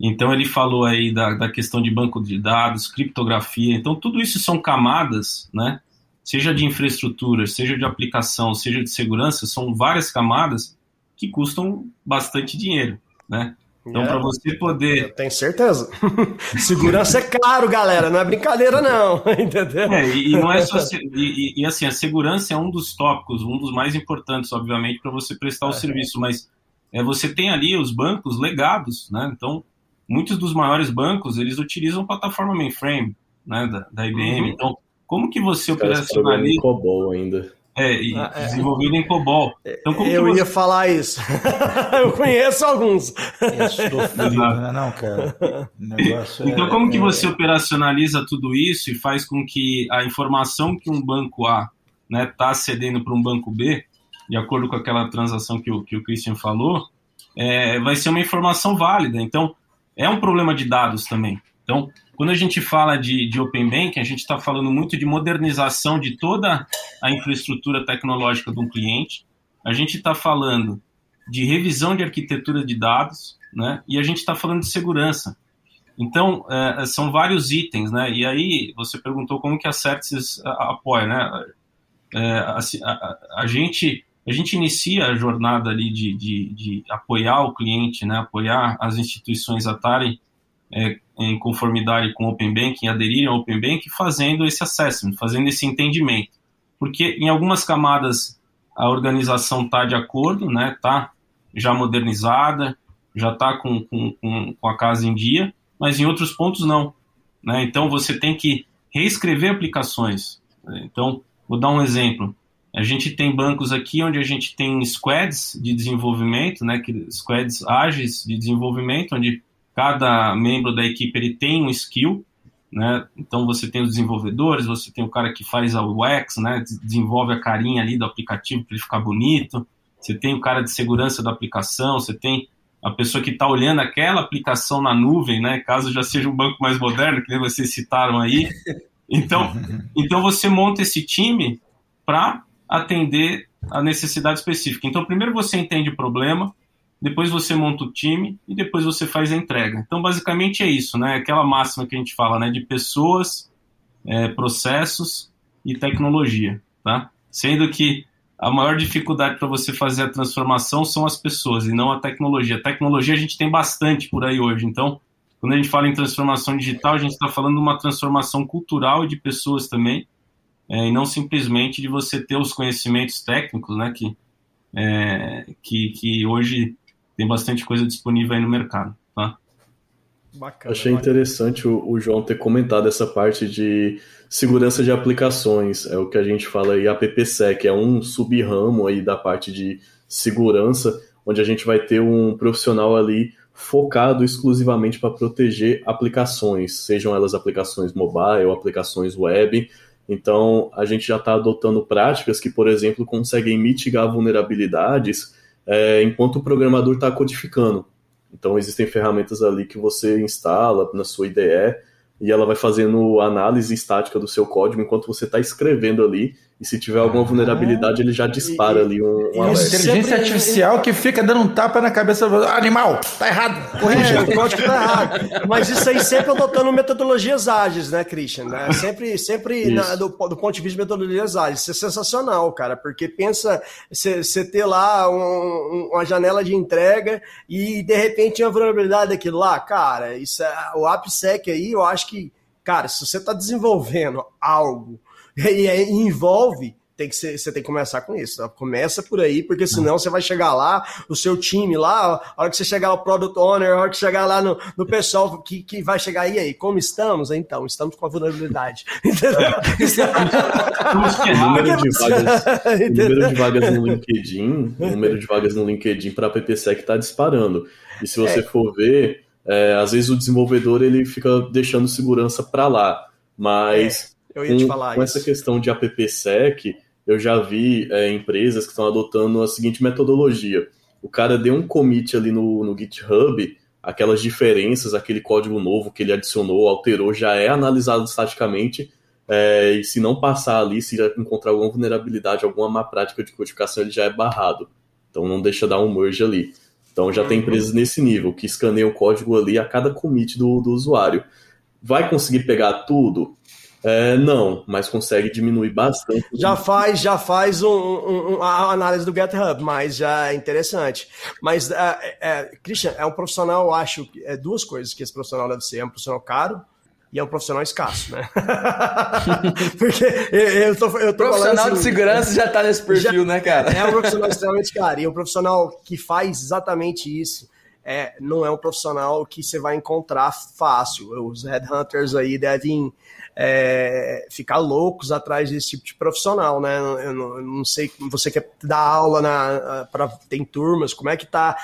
Então ele falou aí da, da questão de banco de dados, criptografia, então tudo isso são camadas, né? Seja de infraestrutura, seja de aplicação, seja de segurança, são várias camadas que custam bastante dinheiro, né? Então, é, para você poder. Tenho certeza. Segurança é caro, galera, não é brincadeira, não. Entendeu? É, e, não é só. E, e, assim, a segurança é um dos tópicos, um dos mais importantes, obviamente, para você prestar o é, serviço, mas é, você tem ali os bancos legados, né? Então, muitos dos maiores bancos eles utilizam plataforma mainframe, né, da, da IBM. Uhum. Então, como que você operacionaliza? COBOL ainda. É, e ah, é. desenvolvido em COBOL. Então, eu você... ia falar isso. eu conheço alguns. né, não, cara. então, é, como que é você operacionaliza tudo isso e faz com que a informação que um banco A está né, tá cedendo para um banco B, de acordo com aquela transação que o, que o Christian falou, é, vai ser uma informação válida. Então, é um problema de dados também. Então, quando a gente fala de, de Open Banking, a gente está falando muito de modernização de toda a infraestrutura tecnológica de um cliente, a gente está falando de revisão de arquitetura de dados, né? e a gente está falando de segurança. Então, é, são vários itens, né? E aí, você perguntou como que a Certis apoia, né? É, a, a, a, gente, a gente inicia a jornada ali de, de, de apoiar o cliente, né? Apoiar as instituições Atari é, em conformidade com o Open Banking, aderirem ao Open Banking, fazendo esse assessment, fazendo esse entendimento. Porque em algumas camadas a organização está de acordo, né, está já modernizada, já está com, com, com, a casa em dia, mas em outros pontos não. Né? Então você tem que reescrever aplicações. Então, vou dar um exemplo. A gente tem bancos aqui onde a gente tem squads de desenvolvimento, né, que, squads ágeis de desenvolvimento, onde cada membro da equipe ele tem um skill, né? Então você tem os desenvolvedores, você tem o cara que faz a UX, né? Desenvolve a carinha ali do aplicativo para ele ficar bonito. Você tem o cara de segurança da aplicação, você tem a pessoa que está olhando aquela aplicação na nuvem, né? Caso já seja um banco mais moderno, que vocês citaram aí. Então, então você monta esse time para atender a necessidade específica. Então, primeiro você entende o problema, depois você monta o time e depois você faz a entrega. Então, basicamente é isso, né? Aquela máxima que a gente fala, né? De pessoas, é, processos e tecnologia, tá? Sendo que a maior dificuldade para você fazer a transformação são as pessoas e não a tecnologia. A tecnologia a gente tem bastante por aí hoje. Então, quando a gente fala em transformação digital, a gente está falando de uma transformação cultural e de pessoas também, é, e não simplesmente de você ter os conhecimentos técnicos, né? Que, é, que, que hoje tem bastante coisa disponível aí no mercado, tá? Bacana, Achei bacana. interessante o, o, João ter comentado essa parte de segurança de aplicações, é o que a gente fala aí, AppSec, é um sub-ramo aí da parte de segurança, onde a gente vai ter um profissional ali focado exclusivamente para proteger aplicações, sejam elas aplicações mobile, aplicações web. Então, a gente já está adotando práticas que, por exemplo, conseguem mitigar vulnerabilidades é, enquanto o programador está codificando. Então existem ferramentas ali que você instala na sua IDE e ela vai fazendo análise estática do seu código enquanto você está escrevendo ali e se tiver alguma vulnerabilidade, ele já dispara ali um, um alerta. Inteligência artificial que fica dando um tapa na cabeça do animal, tá errado, corrige. É, o código tá errado. Mas isso aí sempre adotando metodologias ágeis, né, Christian? Né? Sempre, sempre na, do, do, ponto de vista de metodologias ágeis. Isso é sensacional, cara, porque pensa você ter lá um, uma janela de entrega e de repente uma vulnerabilidade daquilo lá, cara, isso é, o AppSec aí, eu acho que, cara, se você está desenvolvendo algo e, envolve tem que ser, você tem que começar com isso. Tá? Começa por aí, porque senão você vai chegar lá, o seu time lá, a hora que você chegar no Product Owner, a hora que chegar lá no, no pessoal que, que vai chegar aí, aí, como estamos? Então, estamos com a vulnerabilidade. Entendeu? o número de vagas, o número de vagas no LinkedIn, o número de vagas no LinkedIn para a PPSec está disparando. E se você é. for ver, é, às vezes o desenvolvedor ele fica deixando segurança para lá, mas é eu ia com, te falar com isso. essa questão de AppSec, eu já vi é, empresas que estão adotando a seguinte metodologia. O cara deu um commit ali no, no GitHub, aquelas diferenças, aquele código novo que ele adicionou, alterou, já é analisado estaticamente. É, e se não passar ali, se encontrar alguma vulnerabilidade, alguma má prática de codificação, ele já é barrado. Então não deixa dar um merge ali. Então já tem Uhum. empresas nesse nível que escaneiam o código ali a cada commit do, do usuário. Vai conseguir pegar tudo? É, não, mas consegue diminuir bastante. Já faz, já faz um, um- um- a análise do GitHub, mas já é interessante. Mas, é, é, Christian, é um profissional, eu acho, que é duas coisas que esse profissional deve ser. É um profissional caro e é um profissional escasso, né? Porque eu, eu tô, eu tô Profissional falando de assim, segurança já tá nesse perfil, né, cara? É um profissional extremamente caro. E um profissional que faz exatamente isso é, não é um profissional que você vai encontrar fácil. Os headhunters aí devem é, ficar loucos atrás desse tipo de profissional, né? Eu não, eu não sei, você quer dar aula na, para tem turmas, como é que tá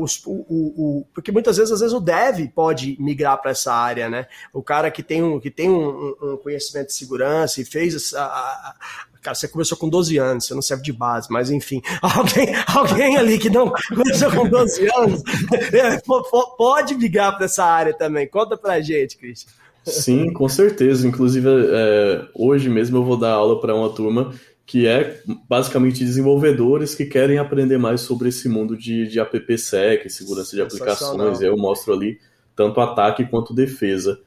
os, o, o- o- porque muitas vezes, às vezes o dev pode migrar para essa área, né? O cara que tem um, que tem um, um- conhecimento de segurança e fez essa, a- Cara, você começou com 12 anos, você não serve de base, mas enfim, alguém, alguém ali que não começou com 12 anos é, po- po- pode migrar para essa área também. Conta pra gente, Cristian. Sim, com certeza. Inclusive, é, hoje mesmo eu vou dar aula para uma turma que é basicamente desenvolvedores que querem aprender mais sobre esse mundo de, de AppSec, segurança de aplicações. Eu mostro ali tanto ataque quanto defesa.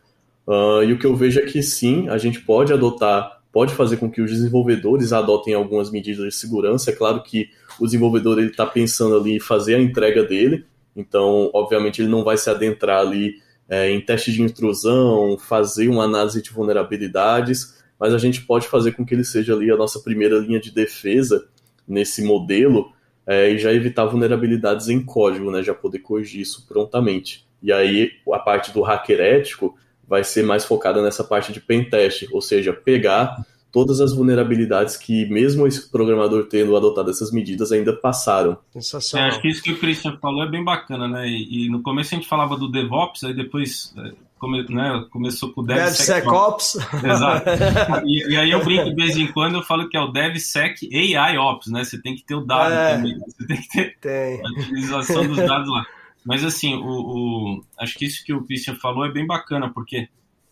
Ah, e o que eu vejo é que sim, a gente pode adotar, pode fazer com que os desenvolvedores adotem algumas medidas de segurança. É claro que o desenvolvedor está pensando ali em fazer a entrega dele, então, obviamente, ele não vai se adentrar ali é, em teste de intrusão, fazer uma análise de vulnerabilidades, mas a gente pode fazer com que ele seja ali a nossa primeira linha de defesa nesse modelo é, e já evitar vulnerabilidades em código, né? Já poder corrigir isso prontamente. E aí a parte do hacker ético vai ser mais focada nessa parte de pentest, ou seja, pegar todas as vulnerabilidades que mesmo esse programador tendo adotado essas medidas ainda passaram. É, Sensacional. acho que isso que o Christian falou é bem bacana, né? E, e no começo a gente falava do DevOps, aí depois é, come- né, começou com o DevSecOps. DevSecOps. Exato. E, e aí eu brinco de vez em quando, eu falo que é o DevSec AI Ops, né? Você tem que ter o dado É. também. né? Você tem que ter Tem. a utilização dos dados lá. Mas assim, o, o- acho que isso que o Christian falou é bem bacana, porque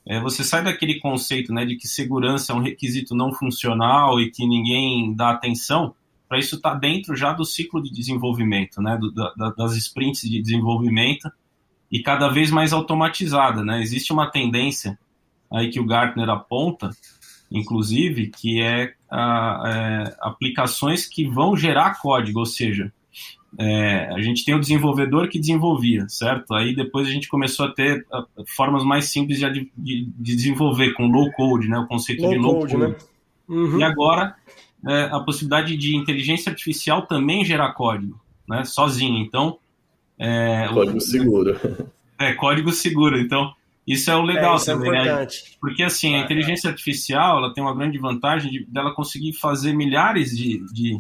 é, você sai daquele conceito né, de que segurança é um requisito não funcional e que ninguém dá atenção, para isso estar dentro já do ciclo de desenvolvimento, né, do- da- das sprints de desenvolvimento e cada vez mais automatizada. Né? Existe uma tendência aí que o Gartner aponta, inclusive, que é, a- é, aplicações que vão gerar código, ou seja, é, a gente tem o desenvolvedor que desenvolvia, certo? Aí depois a gente começou a ter ah, formas mais simples de, de- de desenvolver com low code, né? O conceito de Low low code, code. né? Uhum. E agora é, a possibilidade de inteligência artificial também gerar código, né? Sozinho. Então é, o- Código seguro. é código seguro. Então isso é o legal É, isso é também, né? Porque assim, a inteligência artificial ela tem uma grande vantagem de, dela conseguir fazer milhares de, de,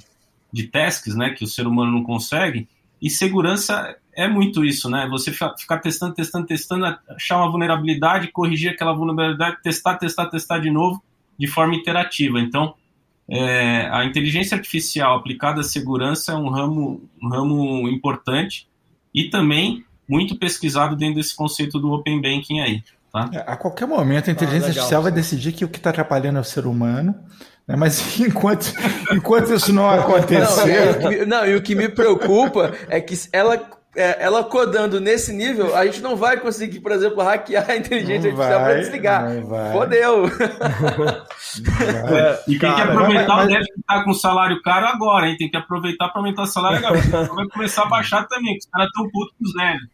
de tasks, né, que o ser humano não consegue. E segurança é muito isso, né? Você fica- ficar testando, testando, testando, achar uma vulnerabilidade, corrigir aquela vulnerabilidade, testar, testar, testar de novo, de forma iterativa. Então, é, a inteligência artificial aplicada à segurança é um ramo, um ramo importante e também muito pesquisado dentro desse conceito do Open Banking aí. Tá? É, A qualquer momento a inteligência Ah, legal, artificial vai decidir que o que está atrapalhando é o ser humano? Mas enquanto, enquanto isso não acontecer, Não, e o que me- não, e o que me preocupa é que ela, é, ela codando nesse nível, a gente não vai conseguir, por exemplo, hackear a inteligência Não artificial para desligar. não vai. Fodeu. vai. E tem que aproveitar mas- o dev que tá com salário caro agora, hein? Tem que aproveitar para aumentar o salário agora. Então vai começar a baixar também, que os caras estão putos com os velhos.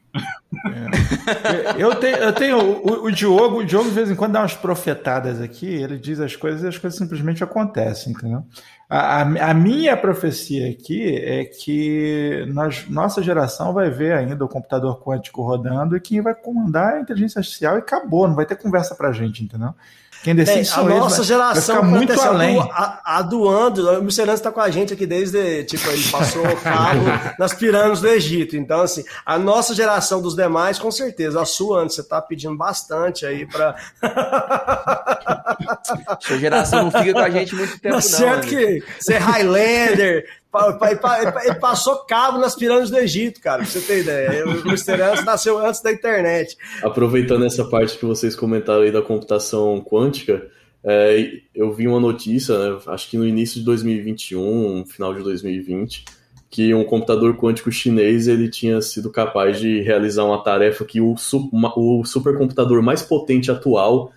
Eu tenho, eu tenho o, o Diogo, o Diogo de vez em quando dá umas profetadas aqui, ele diz as coisas e as coisas simplesmente acontecem, entendeu? A, a, minha profecia aqui é que nós, nossa geração vai ver ainda o computador quântico rodando e quem vai comandar é a inteligência artificial e acabou, não vai ter conversa pra gente, entendeu? Quem decide Bem, a nossa vai- geração vai ficar muito além. a- aduando. O Luciano está com a gente aqui desde, tipo, ele passou o carro nas pirâmides do Egito. Então, assim, a nossa geração dos demais, com certeza. A sua, antes, você está pedindo bastante aí para. Sua geração não fica com a gente muito tempo, Tá não. certo né? que você é Highlander. Ele passou cabo nas pirâmides do Egito, cara, pra você ter ideia. O Mr. Antes nasceu antes da internet. Aproveitando essa parte que vocês comentaram aí da computação quântica, É, eu vi uma notícia, né, acho que no início de 2021, final de 2020, que um computador quântico chinês ele tinha sido capaz de realizar uma tarefa que o, o supercomputador mais potente atual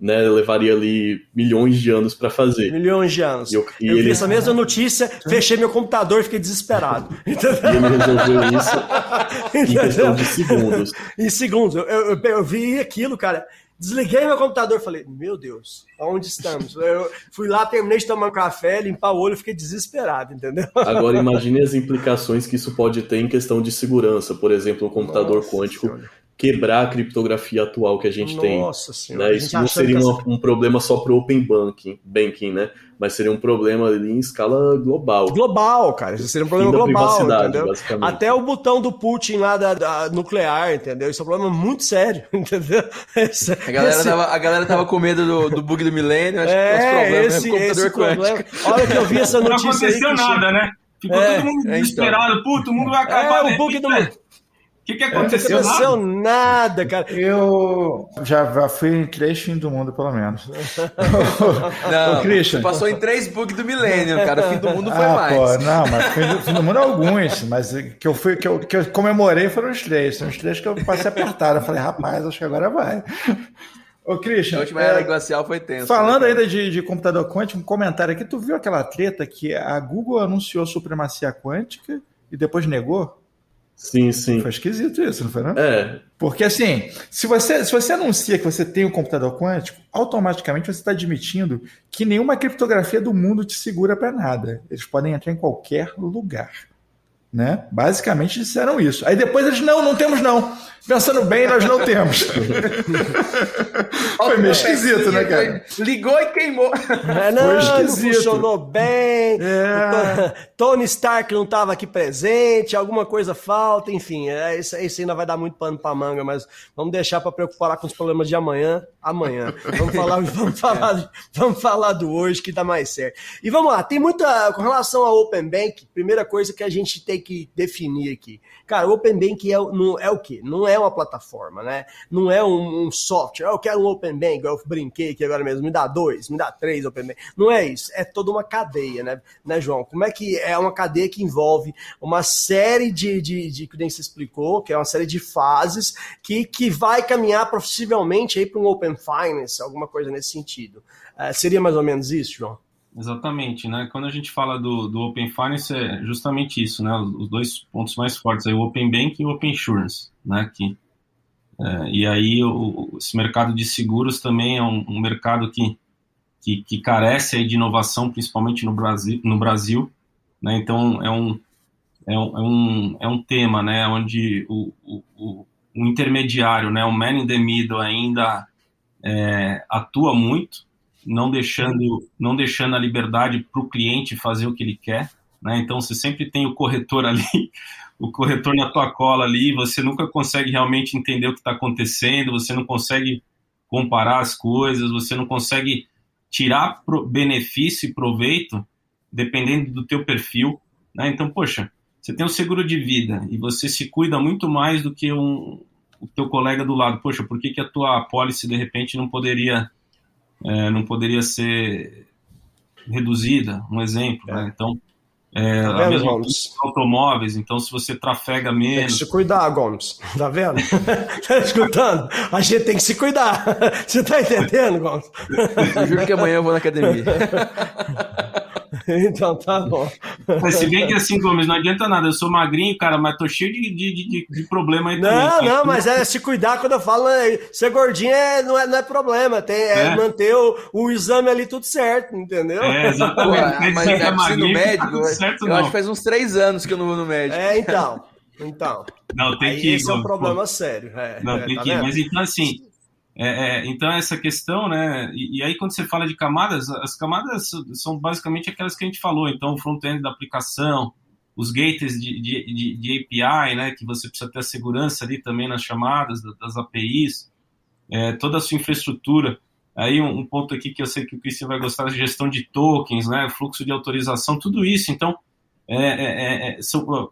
né, levaria ali milhões de anos para fazer. Milhões de anos. E eu, e eu ele... vi essa mesma notícia, fechei meu computador e fiquei desesperado. e ele resolveu isso em questão de segundos. Em segundos. Eu, eu, eu vi aquilo, cara. Desliguei meu computador e falei, meu Deus, onde estamos? Eu fui lá, terminei de tomar um café, limpar o olho fiquei desesperado, entendeu? Agora imagine as implicações que isso pode ter em questão de segurança. Por exemplo, o computador Nossa quântico senhora quebrar a criptografia atual que a gente Nossa tem. Nossa senhora. Né? Isso não seria uma, um problema só para o Open Banking, banking, né? Mas seria um problema ali em escala global. Global, cara. Isso seria um problema global, entendeu? Até o botão do Putin lá da, da, nuclear, entendeu? Isso é um problema muito sério, entendeu? Esse, a, galera esse... tava, a galera tava com medo do, do bug do milênio, acho é, que esse, computador esse problema. Olha que eu vi essa notícia Não aconteceu aí, nada, né? Ficou é, todo mundo é, então. desesperado. Então. Puto, o mundo vai acabar. É, o bug do que, que aconteceu? Não aconteceu nada? nada, cara. Eu já, fui em três fins do mundo, pelo menos. não, Christian. passou em três bugs do milênio, cara. O fim do mundo foi ah, mais. Pô, não, mas fim do, fim do mundo é alguns, mas que eu fui, que eu, que eu comemorei foram os três. São os três que eu passei apertado. Eu falei, rapaz, acho que agora vai. Ô, Christian. A última era é, glacial foi tensa. Falando né, ainda de, de computador quântico, um comentário aqui. Tu viu aquela treta que a Google anunciou supremacia quântica e depois negou? Sim, sim. Foi esquisito isso, não foi não? É. Porque assim, se você, se você anuncia que você tem um computador quântico, automaticamente você está admitindo que nenhuma criptografia do mundo te segura para nada. Eles podem entrar em qualquer lugar. Né? Basicamente disseram isso. Aí depois eles, não, não temos não. Pensando bem, nós não temos. Foi meio esquisito, né, cara? Ligou e queimou. É, não, não funcionou bem. É. Tony Stark não estava aqui presente, alguma coisa falta, enfim. É, isso, isso ainda vai dar muito pano para manga, mas vamos deixar para preocupar lá com os problemas de amanhã, amanhã. Vamos falar, vamos falar, vamos falar do hoje que dá mais certo. E vamos lá, tem muita com relação ao Open Bank, primeira coisa que a gente tem que definir aqui. Cara, o Open Bank é, não, é o quê? Não é uma plataforma, né? Não é um, um software. Eu quero um Open Bank, eu brinquei aqui agora mesmo, me dá dois, me dá três Open Bank. Não é isso. É toda uma cadeia, né, né João? Como é que é uma cadeia que envolve uma série de, de, de que nem se explicou, que é uma série de fases que, que vai caminhar possivelmente aí para um Open Finance, alguma coisa nesse sentido. Uh, seria mais ou menos isso, João? Exatamente, né? Quando a gente fala do, do Open Finance é justamente isso, né? Os dois pontos mais fortes aí, o Open Bank e o Open Insurance, né? Que, é, e aí o, esse mercado de seguros também é um, um mercado que, que, que, carece de inovação, principalmente no Brasil, no Brasil, né? Então é um, é um, é um, é um tema, né? Onde o, o, o intermediário, né? O man in the middle ainda é, atua muito, não deixando, não deixando a liberdade para o cliente fazer o que ele quer. Né? Então, você sempre tem o corretor ali, o corretor na tua cola ali, você nunca consegue realmente entender o que está acontecendo, você não consegue comparar as coisas, você não consegue tirar benefício e proveito dependendo do teu perfil. Né? Então, poxa, você tem um seguro de vida e você se cuida muito mais do que um, o teu colega do lado. Poxa, por que, que a tua pólice de repente não poderia é, não poderia ser reduzida, um exemplo. Né? É. Né? Então, é, tá a mesma coisa automóveis, então se você trafega menos. Tem que se cuidar, Gomes. Tá vendo? tá escutando? A gente tem que se cuidar. Você tá entendendo, Gomes? Eu juro que amanhã eu vou na academia. então tá bom. Mas se bem que assim, Gomes, não adianta nada. Eu sou magrinho, cara, mas tô cheio de, de, de, de problema aí Não, também, não, mas é se cuidar quando eu falo é, ser gordinho é, não, é, não é problema. Tem, é, é. manter o, o exame ali tudo certo, entendeu? É, exatamente. Pô, mas é magrinho, no médico, tá certo, eu não. acho que faz uns três anos que eu não vou no médico. É, então. Então. Não, tem que ir. Esse é um problema pô. sério. É, não, tem tá que ir. Mas então, assim, é, é, então, essa questão, né? E, e, aí, quando você fala de camadas, as camadas são basicamente aquelas que a gente falou. Então, o front-end da aplicação, os gates de, de, de, API, né? Que você precisa ter a segurança ali também nas chamadas das APIs, é, toda a sua infraestrutura. Aí, um, um, ponto aqui que eu sei que o Christian vai gostar, a gestão de tokens, né? Fluxo de autorização, tudo isso. Então, é, é, é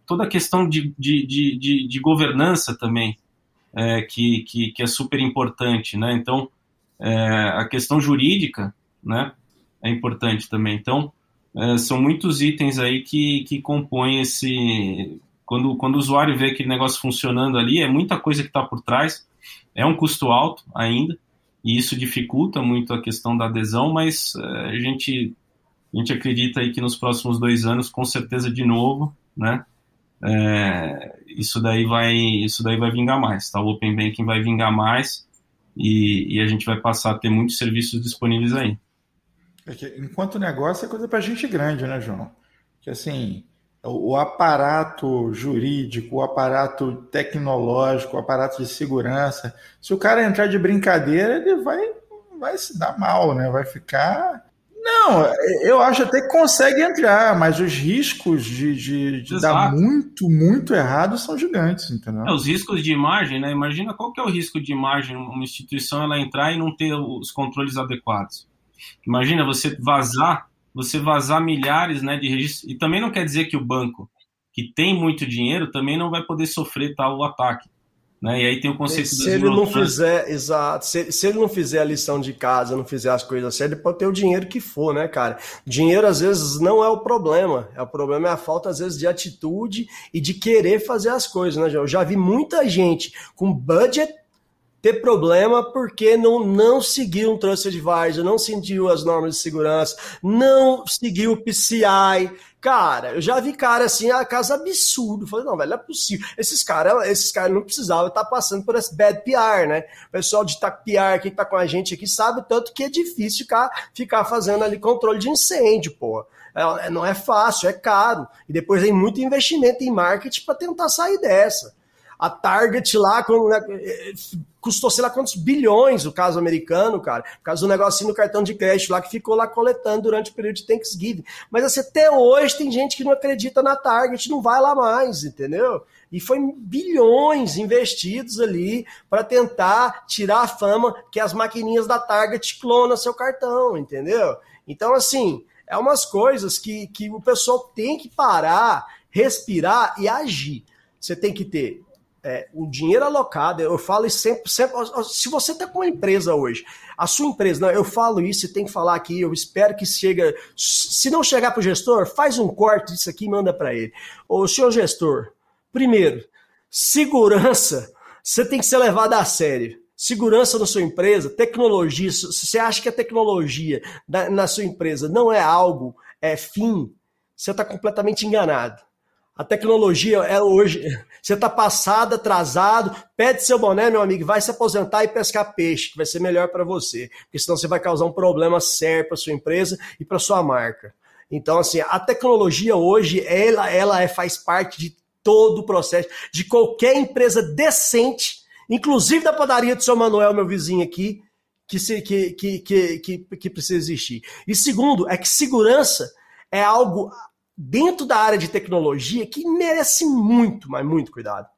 toda a questão de, de governança também é, que, que, que, é super importante, né? Então, é, a questão jurídica né? É importante também. Então, é, são muitos itens aí que, que compõem esse. Quando, quando o usuário vê aquele negócio funcionando ali, é muita coisa que está por trás, é um custo alto ainda, e isso dificulta muito a questão da adesão, mas é, a gente, a gente acredita aí que nos próximos dois anos, com certeza de novo, né? É, isso daí vai isso daí vai vingar mais, tá? O Open Banking vai vingar mais e, e a gente vai passar a ter muitos serviços disponíveis aí. É que, enquanto negócio é coisa para gente grande, né, João? Que assim, o, o aparato jurídico, o aparato tecnológico, o aparato de segurança, se o cara entrar de brincadeira, ele vai, vai se dar mal, né? Vai ficar. Não, eu acho até que consegue entrar, mas os riscos de, de, de dar muito, muito errado são gigantes, entendeu? É, os riscos de imagem, né? Imagina qual que é o risco de imagem, uma instituição ela entrar e não ter os controles adequados. Imagina você vazar, você vazar milhares né, de registros. E também não quer dizer que o banco que tem muito dinheiro também não vai poder sofrer tal ataque. Né? E aí tem o conceito se ele não fizer, exato, se, se, ele não fizer a lição de casa, não fizer as coisas certas, ele pode ter o dinheiro que for, né, cara? Dinheiro às vezes não é o problema, é o problema é a falta às vezes de atitude e de querer fazer as coisas, né? Eu já vi muita gente com budget ter problema porque não, não seguiu um Trust Advisor, não seguiu as normas de segurança, não seguiu o PCI. Cara, eu já vi cara assim, a casa absurdo. Falei, não, velho, não é possível. Esses caras esses cara não precisavam estar passando por esse bad PR, né? O pessoal de PR que tá com a gente aqui sabe tanto que é difícil ficar, ficar fazendo ali controle de incêndio, pô. É, não é fácil, é caro. E depois tem muito investimento em marketing para tentar sair dessa. A Target lá com, né, custou sei lá quantos bilhões o caso americano, cara, por causa do negocinho no cartão de crédito lá que ficou lá coletando durante o período de Thanksgiving. Mas assim, até hoje tem gente que não acredita na Target, não vai lá mais, entendeu? E foi bilhões investidos ali para tentar tirar a fama que as maquininhas da Target clonam seu cartão, entendeu? Então, assim, é umas coisas que, que o pessoal tem que parar, respirar e agir. Você tem que ter é, o dinheiro alocado, eu falo sempre, sempre se você está com uma empresa hoje, a sua empresa, não, eu falo isso e tem que falar aqui, eu espero que chega, se não chegar para o gestor, faz um corte disso aqui e manda para ele. Ô, senhor gestor, primeiro, segurança, você tem que ser levado a sério. Segurança na sua empresa, tecnologia, se você acha que a tecnologia na, na sua empresa não é algo, é fim, você está completamente enganado. A tecnologia é hoje. Você está passado, atrasado, pede seu boné, meu amigo, vai se aposentar e pescar peixe, que vai ser melhor para você. Porque senão você vai causar um problema sério para sua empresa e para sua marca. Então, assim, a tecnologia hoje, ela, ela é, faz parte de todo o processo, de qualquer empresa decente, inclusive da padaria do seu Manuel, meu vizinho aqui, que, se, que, que, que, que, que precisa existir. E segundo, é que segurança é algo dentro da área de tecnologia que merece muito, mas muito cuidado.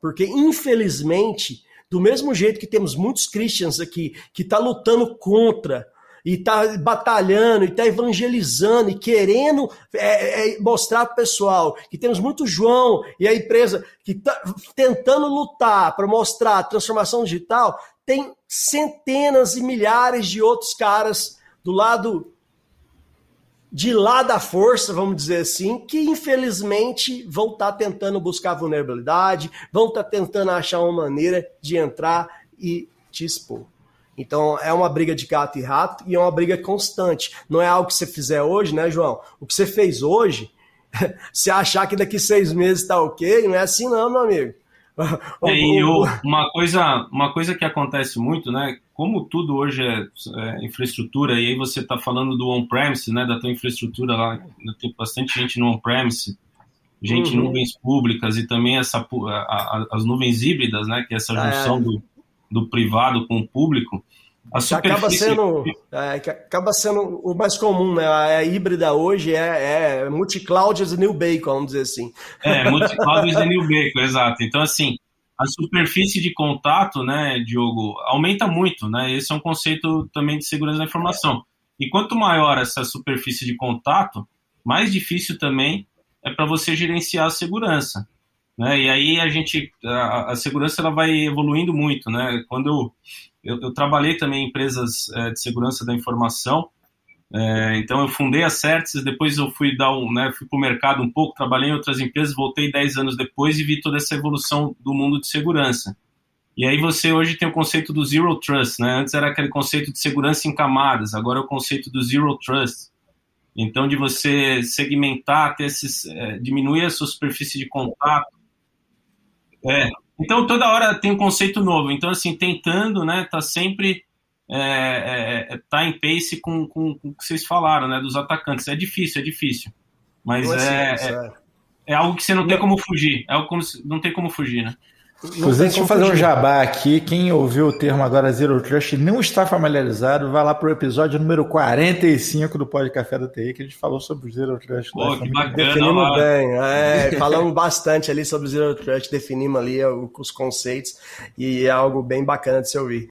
Porque, infelizmente, do mesmo jeito que temos muitos Christians aqui que tá lutando contra e tá batalhando e tá evangelizando e querendo é, é, mostrar para o pessoal que temos muito João e a empresa que tá tentando lutar para mostrar a transformação digital, tem centenas e milhares de outros caras do lado de lá da força, vamos dizer assim, que infelizmente vão estar tá tentando buscar vulnerabilidade, vão estar tá tentando achar uma maneira de entrar e te expor. Então é uma briga de gato e rato e é uma briga constante. Não é algo que você fizer hoje, né, João? O que você fez hoje, se achar que daqui seis meses está ok, não é assim não, meu amigo. É, e eu, uma, coisa, uma coisa que acontece muito, né? Como tudo hoje é, é infraestrutura, e aí você está falando do on-premise, né? Da tua infraestrutura lá, tem bastante gente no on-premise, gente uhum. em nuvens públicas e também essa, a, a, as nuvens híbridas, né? Que é essa é. junção é. do, do privado com o público. A superfície... acaba sendo é, acaba sendo o mais comum, né? A híbrida hoje é, é multi-cloud is the new bacon, vamos dizer assim. É, multi-cloud is the new bacon, exato. Então, assim, a superfície de contato, né, Diogo, aumenta muito, né? Esse é um conceito também de segurança da informação. E quanto maior essa superfície de contato, mais difícil também é para você gerenciar a segurança. Né? E aí a gente, a, a segurança ela vai evoluindo muito, né? Quando eu eu, eu trabalhei também em empresas é, de segurança da informação É, então eu fundei a Certis, depois eu fui dar um, né, fui para o mercado um pouco, trabalhei em outras empresas, voltei 10 anos depois e vi toda essa evolução do mundo de segurança. E aí você hoje tem o conceito do Zero Trust, né? Antes era aquele conceito de segurança em camadas, agora é o conceito do Zero Trust. Então de você segmentar, ter esses, é, diminuir a sua superfície de contato. É. Então toda hora tem um conceito novo. Então assim tentando, né? Tá sempre é, é, é, tá em pace com, com, com, o que vocês falaram, né? Dos atacantes. É difícil, é difícil. Mas é, é, é, é, algo que você não tem como fugir. É algo como, não tem como fugir, né? Inclusive, deixa eu fazer um jabá aqui. Quem ouviu o termo agora Zero Trust e não está familiarizado, vai lá para o episódio número 45 do Pod Café da TI, que a gente falou sobre o Zero Trust. Pô, que bacana, definimos bem. É, falamos bastante ali sobre o Zero Trust, definimos ali os conceitos e é algo bem bacana de se ouvir.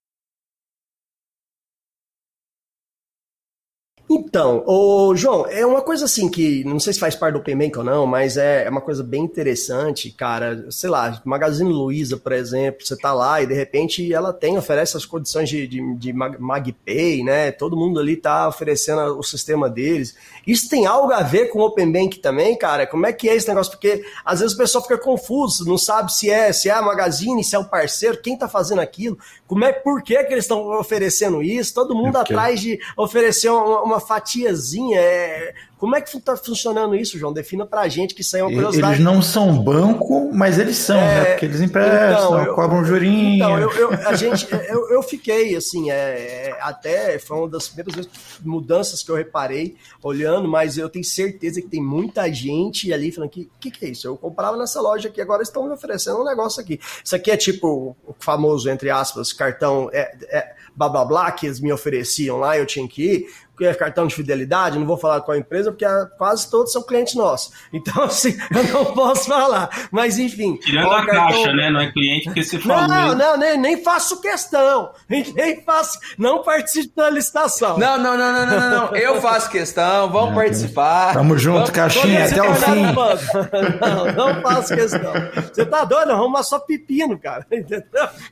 Então, o João, é uma coisa assim que não sei se faz parte do Open Bank ou não, mas é, é uma coisa bem interessante, cara. Sei lá, Magazine Luiza, por exemplo, você tá lá e de repente ela tem, oferece as condições de, de, de MagPay, né? Todo mundo ali tá oferecendo o sistema deles. Isso tem algo a ver com o Open Bank também, cara? Como é que é esse negócio? Porque às vezes o pessoal fica confuso, não sabe se é, se é a Magazine, se é o parceiro, quem tá fazendo aquilo, como é, por que, que eles estão oferecendo isso? Todo mundo é atrás de oferecer uma, uma fatiazinha. É, como é que está funcionando isso, João? Defina para a gente que isso aí é uma curiosidade. Eles não são banco, mas eles são, né? é, né? Porque eles emprestam, então, eu, cobram jurinho. Então, eu, eu, a gente, eu, eu fiquei, assim, é, é, até foi uma das primeiras mudanças que eu reparei olhando, mas eu tenho certeza que tem muita gente ali falando que que, que é isso? Eu comprava nessa loja aqui, agora estão me oferecendo um negócio aqui. Isso aqui é tipo o famoso, entre aspas, cartão é, é, blá blá blá que eles me ofereciam lá, eu tinha que ir é cartão de fidelidade, não vou falar qual empresa, porque quase todos são clientes nossos. Então, assim, eu não posso falar. Mas, enfim. Tirando a cartão... caixa, né? Não é cliente porque você falou. Não, não, nem, nem faço questão. Nem faço. Não participo da licitação. Não, não, não, não, não, não. Eu faço questão, vamos participar. Tamo junto, vamos, caixinha, até o fim. Não, não faço questão. Você tá doido? Vamos só pepino, cara. Entendeu?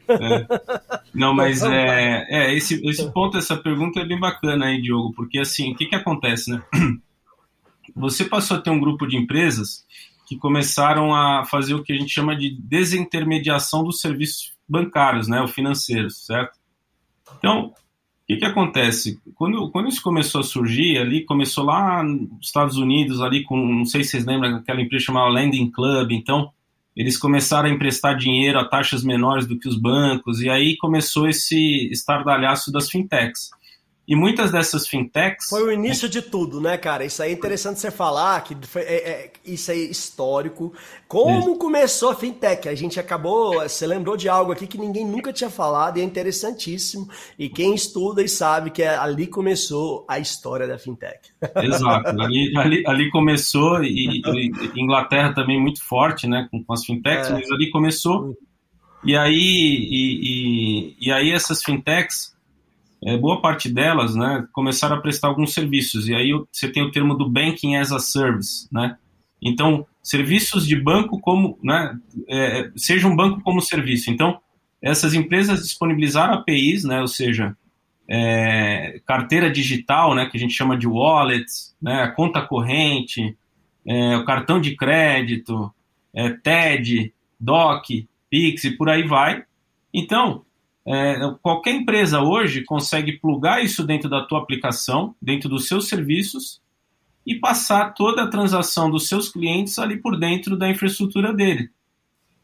É. Não, mas é, é esse, esse ponto, essa pergunta é bem bacana aí, Diogo porque assim, o que, que acontece, né? Você passou a ter um grupo de empresas que começaram a fazer o que a gente chama de desintermediação dos serviços bancários, né, ou financeiros, certo? Então, o que, que acontece? Quando, quando isso começou a surgir, ali começou lá nos Estados Unidos, ali com, não sei se vocês lembram, aquela empresa chamada Lending Club, então eles começaram a emprestar dinheiro a taxas menores do que os bancos, e aí começou esse estardalhaço das fintechs. E muitas dessas fintechs. Foi o início de tudo, né, cara? Isso aí é interessante você falar, que foi, é, é, isso é histórico. Como isso. começou a fintech? A gente acabou. Você lembrou de algo aqui que ninguém nunca tinha falado e é interessantíssimo. E quem estuda e sabe que é, ali começou a história da fintech. Exato. Ali, ali, ali começou, e, e, Inglaterra também muito forte, né, com, com as fintechs, é. mas ali começou. E aí, e, e aí essas fintechs é, boa parte delas né, começaram a prestar alguns serviços. E aí você tem o termo do Banking as a Service. Né? Então, serviços de banco como. Né, é, seja um banco como serviço. Então, essas empresas disponibilizaram APIs, né, ou seja, é, carteira digital, né, que a gente chama de wallets, né, conta corrente, é, o cartão de crédito, é, TED, DOC, Pix e por aí vai. Então, é, qualquer empresa hoje consegue plugar isso dentro da tua aplicação, dentro dos seus serviços e passar toda a transação dos seus clientes ali por dentro da infraestrutura dele.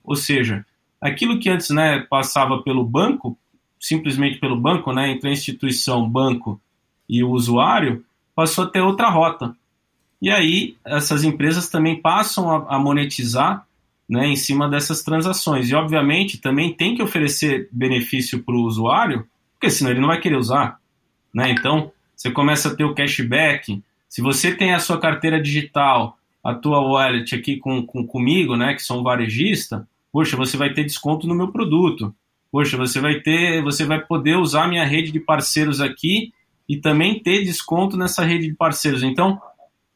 Ou seja, aquilo que antes né, passava pelo banco, simplesmente pelo banco, né, entre a instituição, banco e o usuário, passou a ter outra rota. E aí essas empresas também passam a, a monetizar né, em cima dessas transações. E, obviamente, também tem que oferecer benefício para o usuário, porque senão ele não vai querer usar. Né? Então, você começa a ter o cashback. Se você tem a sua carteira digital, a tua wallet aqui com, com comigo, né, que sou um varejista, poxa, você vai ter desconto no meu produto. Poxa, você vai ter, você vai poder usar minha rede de parceiros aqui e também ter desconto nessa rede de parceiros. Então,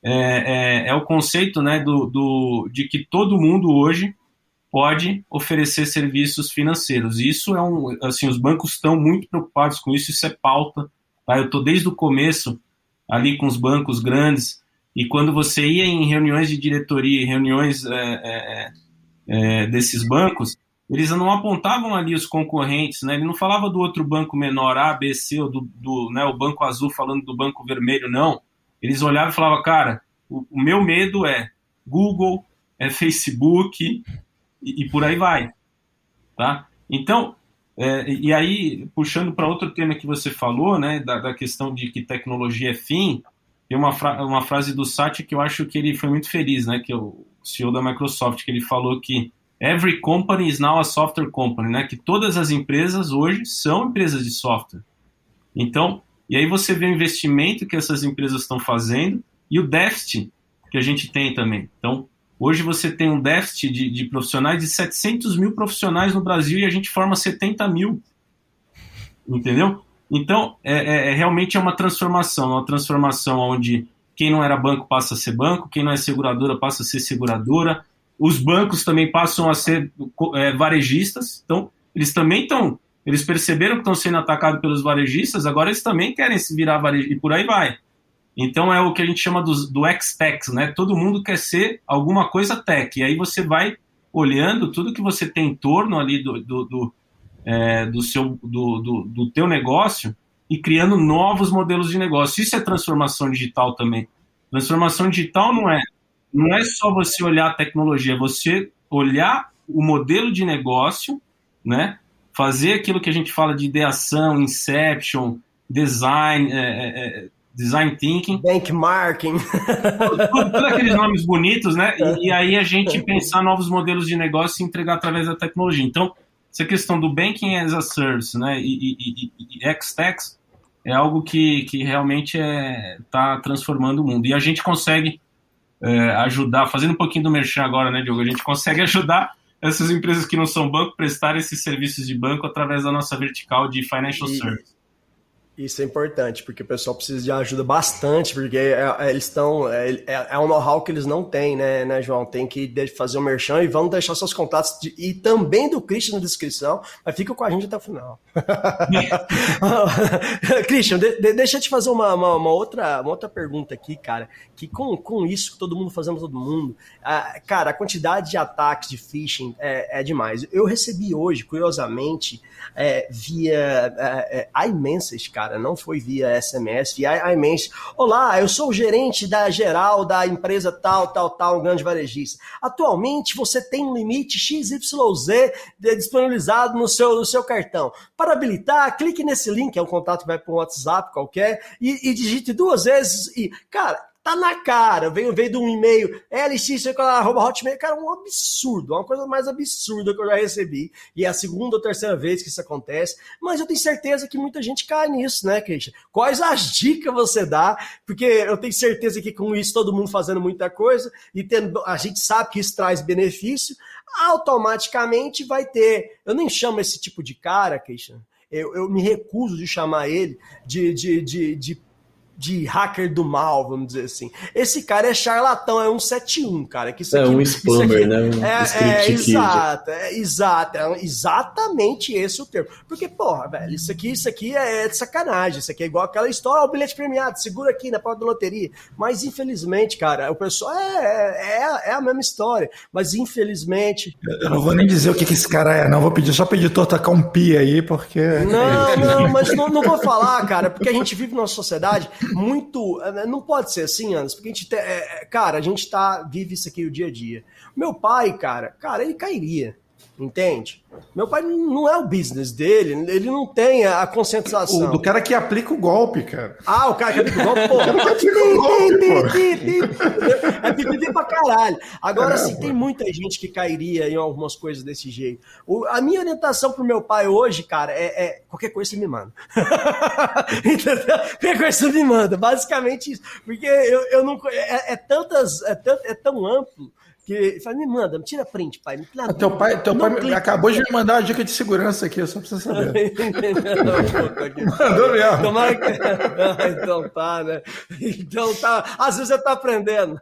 é, é, é, o conceito né, do, do, de que todo mundo hoje pode oferecer serviços financeiros. Isso é um, assim, os bancos estão muito preocupados com isso, isso é pauta. Tá? Eu estou desde o começo ali com os bancos grandes, e quando você ia em reuniões de diretoria, reuniões é, é, é, desses bancos, eles não apontavam ali os concorrentes, né? Ele não falava do outro banco menor, A, B, C, ou do, do né, o banco azul falando do banco vermelho, não. Eles olhavam e falavam, cara, o, o meu medo é Google, é Facebook e, e por aí vai, tá? Então, é, e aí, puxando para outro tema que você falou, né, da, da, questão de que tecnologia é fim, tem uma, fra uma frase do Satya que eu acho que ele foi muito feliz, né, que é o CEO da Microsoft, que ele falou que every company is now a software company, né? Que todas as empresas hoje são empresas de software. Então, e aí você vê o investimento que essas empresas estão fazendo e o déficit que a gente tem também. Então, hoje você tem um déficit de, de profissionais de 700 mil profissionais no Brasil e a gente forma 70 mil. Entendeu? Então, é, é, é realmente é uma transformação, uma transformação onde quem não era banco passa a ser banco, quem não é seguradora passa a ser seguradora, os bancos também passam a ser é, varejistas, então eles também estão, eles perceberam que estão sendo atacados pelos varejistas, agora eles também querem se virar varejista, e por aí vai. Então é o que a gente chama do, do X-Tech, né? Todo mundo quer ser alguma coisa tech, e aí você vai olhando tudo que você tem em torno ali do, do, do, é, do seu, do, do, do teu negócio e criando novos modelos de negócio. Isso é transformação digital também. Transformação digital não é não é só você olhar a tecnologia, é você olhar o modelo de negócio, né? Fazer aquilo que a gente fala de ideação, inception, design, é, é, é design thinking. Benchmarking. Todos aqueles nomes bonitos, né? E, e, aí a gente pensar novos modelos de negócio e entregar através da tecnologia. Então, essa questão do banking as a service, né? E, e, e, e X-Tex é algo que, que realmente está é, tá transformando o mundo. E a gente consegue é, ajudar, fazendo um pouquinho do merchan agora, né, Diogo? A gente consegue ajudar essas empresas que não são banco prestar esses serviços de banco através da nossa vertical de financial e, service. Isso é importante, porque o pessoal precisa de ajuda bastante, porque é, é, eles estão. É, é, é um know-how que eles não têm, né, né, João? Tem que fazer o um merchan e vamos deixar seus contatos de, e também do Christian na descrição, mas fica com a gente até o final. Christian, de, de, deixa eu te fazer uma, uma, uma, outra, uma outra pergunta aqui, cara. Que com, com isso, todo mundo fazendo todo mundo, a, cara, a quantidade de ataques de phishing é, é demais. Eu recebi hoje, curiosamente, é, via é, é, iMessage, cara cara, não foi via SMS, via iMessage. Olá, eu sou o gerente da geral da empresa tal, tal, tal, um grande varejista. Atualmente você tem um limite XYZ disponibilizado no seu, no seu cartão. Para habilitar, clique nesse link, é um contato que vai para um WhatsApp qualquer, e, e digite duas vezes e, cara, Tá na cara, veio, veio de um e-mail, lx.hotmail, cara, um absurdo, uma coisa mais absurda que eu já recebi. E é a segunda ou terceira vez que isso acontece, mas eu tenho certeza que muita gente cai nisso, né, Christian? Quais as dicas você dá? Porque eu tenho certeza que com isso todo mundo fazendo muita coisa e tendo, a gente sabe que isso traz benefício, automaticamente vai ter. Eu nem chamo esse tipo de cara, Christian. Eu, eu, me recuso de chamar ele de, de, de, de de hacker do mal, vamos dizer assim. Esse cara é charlatão, é um 71, cara. Que isso é aqui, um spammer, aqui, né? Um é, é exato, é, exato, é exatamente esse o termo. Porque, porra, velho, isso aqui, isso aqui é de sacanagem. Isso aqui é igual aquela história, o bilhete premiado, segura aqui na porta da loteria. Mas, infelizmente, cara, o pessoal é, é, é a mesma história. Mas, infelizmente. Eu não vou nem dizer o que, que esse cara é, não. Vou pedir só pro editor tacar um pi aí, porque. Não, não, mas não, não vou falar, cara, porque a gente vive numa sociedade muito. Eh, não pode ser assim, Anderson, porque a gente. É, cara, a gente tá, vive isso aqui o dia a dia. Meu pai, cara, cara, ele cairia. Entende? Meu pai não é o business dele, ele não tem a conscientização. O do cara que aplica o golpe, cara. Ah, o cara que aplica o golpe, pô. É pipipi pra caralho. Agora, sim, tem muita gente que cairia em algumas coisas desse jeito. O, a minha orientação pro meu pai hoje, cara, é, é qualquer coisa você me manda. Entendeu? Qualquer coisa você me manda. Basicamente isso. Porque eu, eu não. É, é tantas. É, tão, é tão amplo que fala, me manda, me tira print, pai. Me tira, teu pai, teu pai acabou de me mandar uma dica de segurança aqui, só pra você saber. Mandou mesmo. Tomara que... Ah, então tá, né? Então tá. Às vezes você tá aprendendo.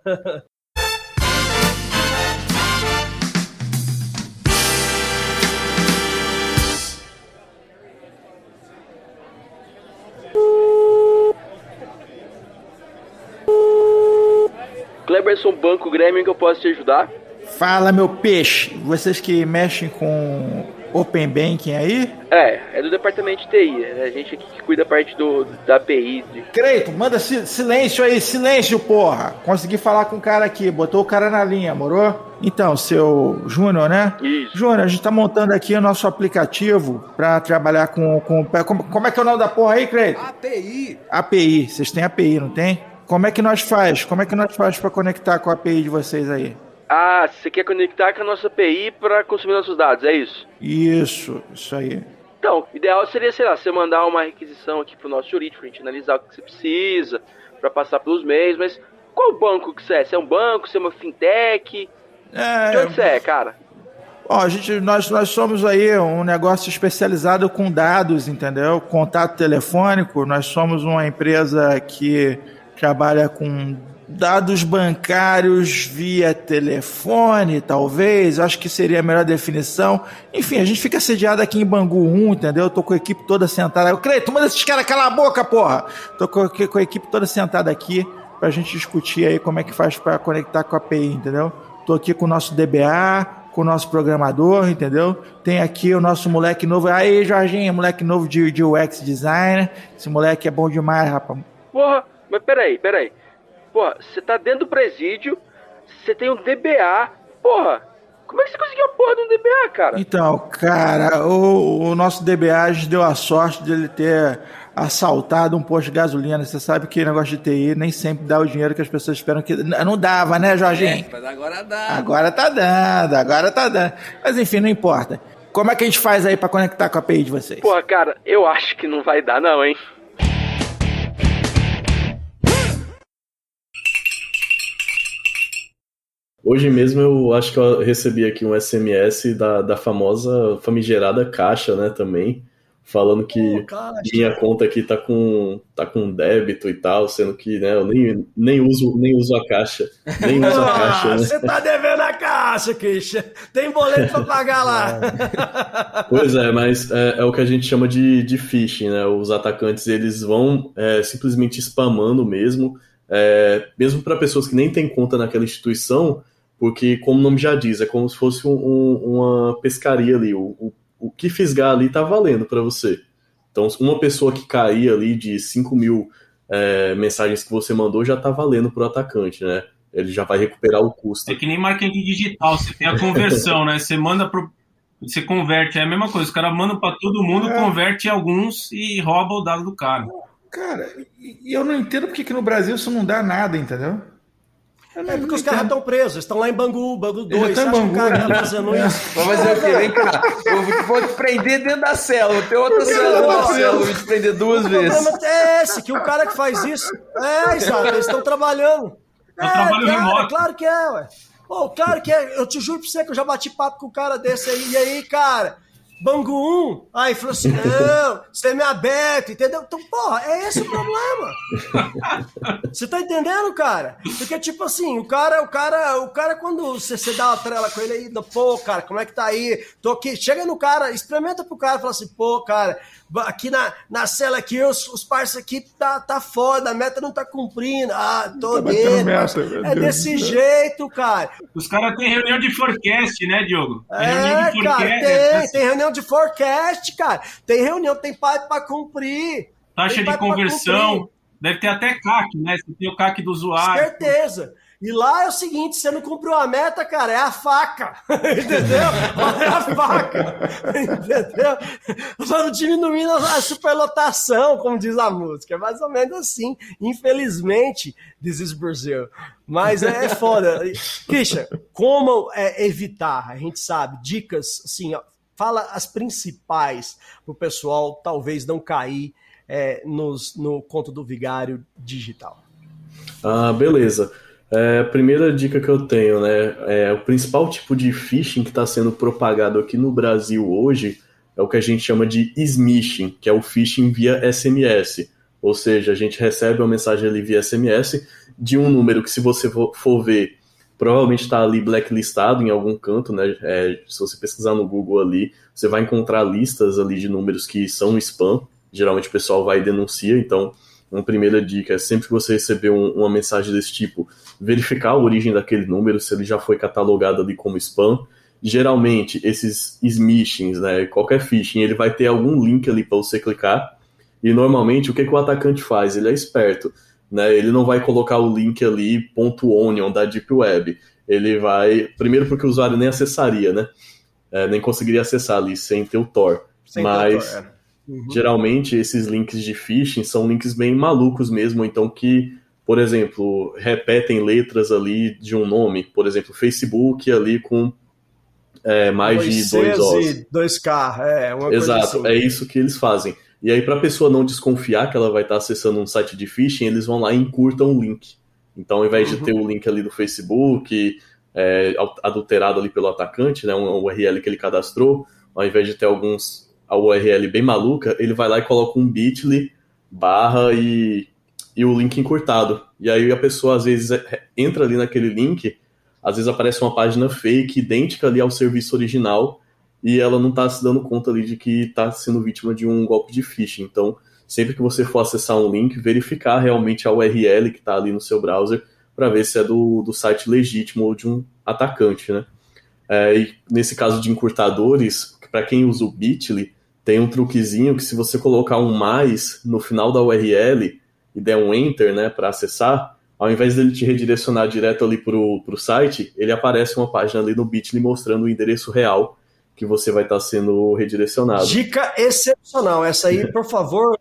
Cleberson Banco Grêmio que eu posso te ajudar? Fala, meu peixe. Vocês que mexem com Open Banking aí? É, é do departamento de TI. É a gente aqui que cuida da parte do, da API. De... Creito, manda si silêncio aí, silêncio, porra. Consegui falar com o cara aqui, botou o cara na linha, morou? Então, seu Júnior, né? Isso. Júnior, a gente tá montando aqui o nosso aplicativo para trabalhar com, com. Como, como é que é o nome da porra aí, Creito? API. API. Vocês têm API, não tem? Como é que nós faz? Como é que nós faz para conectar com a API de vocês aí? Ah, você quer conectar com a nossa API para consumir nossos dados, é isso? Isso, isso aí. Então, o ideal seria, sei lá, você mandar uma requisição aqui pro nosso jurídico pra gente analisar o que você precisa, para passar pelos meios, mas qual banco que você é? Você é um banco? Você é uma fintech? É, De onde você é, cara? Ó, a gente, nós, nós somos aí um negócio especializado com dados, entendeu? Contato telefônico. Nós somos uma empresa que trabalha com dados bancários via telefone, talvez. Acho que seria a melhor definição. Enfim, a gente fica sediado aqui em Bangu 1, entendeu? Tô com a equipe toda sentada. Eu creio, manda esses caras calar a boca, porra! Tô com, a equipe toda sentada aqui pra gente discutir aí como é que faz para conectar com a API, entendeu? Tô aqui com o nosso DBA, com o nosso programador, entendeu? Tem aqui o nosso moleque novo. Aí, Jorginho, moleque novo de, de UX designer. Esse moleque é bom demais, rapaz. Porra, mas peraí, peraí. Porra, você tá dentro do presídio, você tem um DBA. Porra, como é que você conseguiu a porra de um DBA, cara? Então, cara, o, o nosso DBA deu a sorte de ele ter assaltado um posto de gasolina. Você sabe que negócio de TI nem sempre dá o dinheiro que as pessoas esperam que. Não dava, né, Jorginho? Mas agora dá. Agora tá dando, agora tá dando. Mas enfim, não importa. Como é que a gente faz aí pra conectar com a API de vocês? Porra, cara, eu acho que não vai dar, não, hein? Hoje mesmo eu acho que eu recebi aqui um SMS da, da famosa famigerada Caixa, né, também, falando que cara, minha conta aqui tá com, tá com débito e tal, sendo que, né, eu nem, nem, uso, nem uso a Caixa, nem uso a Caixa, Ah, né? você tá devendo a caixa, Christian. Tem boleto pra pagar lá. Pois é, mas é, é o que a gente chama de, de phishing, né? Os atacantes eles vão é, simplesmente spamando mesmo, é, mesmo para pessoas que nem têm conta naquela instituição, porque, como o nome já diz, é como se fosse um- um- uma pescaria ali. O, o, o que fisgar ali tá valendo para você. Então, uma pessoa que cair ali de 5 mil é, mensagens que você mandou já tá valendo pro atacante, né? Ele já vai recuperar o custo. É que nem marketing digital, você tem a conversão, né? Você manda pro. Você converte, é a mesma coisa. Os caras mandam pra todo mundo, É. converte alguns e rouba o dado do cara. Cara, eu não entendo porque que no Brasil isso não dá nada, entendeu? Eu É porque os caras estão presos, estão lá em Bangu, Bangu Eles 2. Você estão em acha que o Bangu, cara né? tá fazendo isso? Vamos fazer o quê? Vem cá. Eu vou- vou te prender dentro da cela. Vou ter outra cela dentro da cela. Vou te prender duas O vezes. problema é esse, que o cara que faz isso. É, exato, eles estão trabalhando. É o trabalho cara, remoto. Claro que é, ué. Pô, claro que é. Eu te juro pra você que eu já bati papo com um cara desse aí. E aí, cara? Bangu 1? Aí falou assim: não, semi-aberto, entendeu? Então, porra, é esse o problema. Você tá entendendo, cara? Porque, tipo assim, o cara, o cara, o cara, quando você, você dá uma trela com ele aí, pô, cara, como é que tá aí? Tô aqui, chega no cara, experimenta pro cara, fala assim, pô, cara, aqui na, na cela aqui, os, os parceiros aqui tá, tá foda, a meta não tá cumprindo. Ah, tô Tá dentro. meta, É Deus desse céu. jeito, cara. Os caras têm reunião de forecast, né, Diogo? Tem reunião É, de cara, tem, assim, tem reunião de forecast, cara. Tem reunião, tem pai pra cumprir. taxa de conversão. Deve ter até CAC, né? Você tem o CAC do usuário. Certeza. E lá é o seguinte, você não cumpriu a meta, cara, é a faca. Entendeu? É a faca. Entendeu? Vamos diminuindo a superlotação, como diz a música. É mais ou menos assim. Infelizmente, this is Brazil. Mas é, é foda. Christian, como é, evitar? A gente sabe, dicas, assim, ó, fala as principais pro pessoal talvez não cair é, nos, no conto do vigário digital. Ah, beleza. É, a primeira dica que eu tenho, né? É, o principal tipo de phishing que está sendo propagado aqui no Brasil hoje é o que a gente chama de smishing, que é o phishing via SMS. Ou seja, a gente recebe uma mensagem ali via SMS de um número que, se você for ver, provavelmente está ali blacklistado em algum canto, né? É, se você pesquisar no Google ali, você vai encontrar listas ali de números que são spam. Geralmente o pessoal vai e denuncia, então uma primeira dica é sempre que você receber um, uma mensagem desse tipo, verificar a origem daquele número, se ele já foi catalogado ali como spam. Geralmente, esses smishings, né, qualquer phishing, ele vai ter algum link ali para você clicar. E normalmente, o que, que o atacante faz? Ele é esperto. Né, ele não vai colocar o link ali, ponto .onion da Deep Web. Ele vai, primeiro porque o usuário nem acessaria, né? É, nem conseguiria acessar ali sem ter o Tor. Sem Mas doutor, é. Uhum. geralmente esses links de phishing são links bem malucos mesmo, então que, por exemplo, repetem letras ali de um nome, por exemplo, Facebook ali com é, mais de Cs dois Os. e dois K, é, uma coisa Exato, assim. é isso que eles fazem. E aí, para a pessoa não desconfiar que ela vai estar acessando um site de phishing, eles vão lá e encurtam o link. Então, ao invés de ter o link ali do Facebook, é, adulterado ali pelo atacante, né, um URL que ele cadastrou, ao invés de ter alguns a URL bem maluca, ele vai lá e coloca um bit.ly barra e, e o link encurtado. E aí a pessoa às vezes é- entra ali naquele link, às vezes aparece uma página fake, idêntica ali ao serviço original, e ela não está se dando conta ali de que está sendo vítima de um golpe de phishing. Então, sempre que você for acessar um link, verificar realmente a URL que está ali no seu browser para ver se é do, do site legítimo ou de um atacante, né? É, e nesse caso de encurtadores, para quem usa o Bitly, tem um truquezinho que se você colocar um mais no final da URL e der um enter, né, para acessar, ao invés dele te redirecionar direto ali pro, pro site, ele aparece uma página ali no Bitly mostrando o endereço real que você vai estar sendo redirecionado. Dica excepcional. Essa aí, por favor,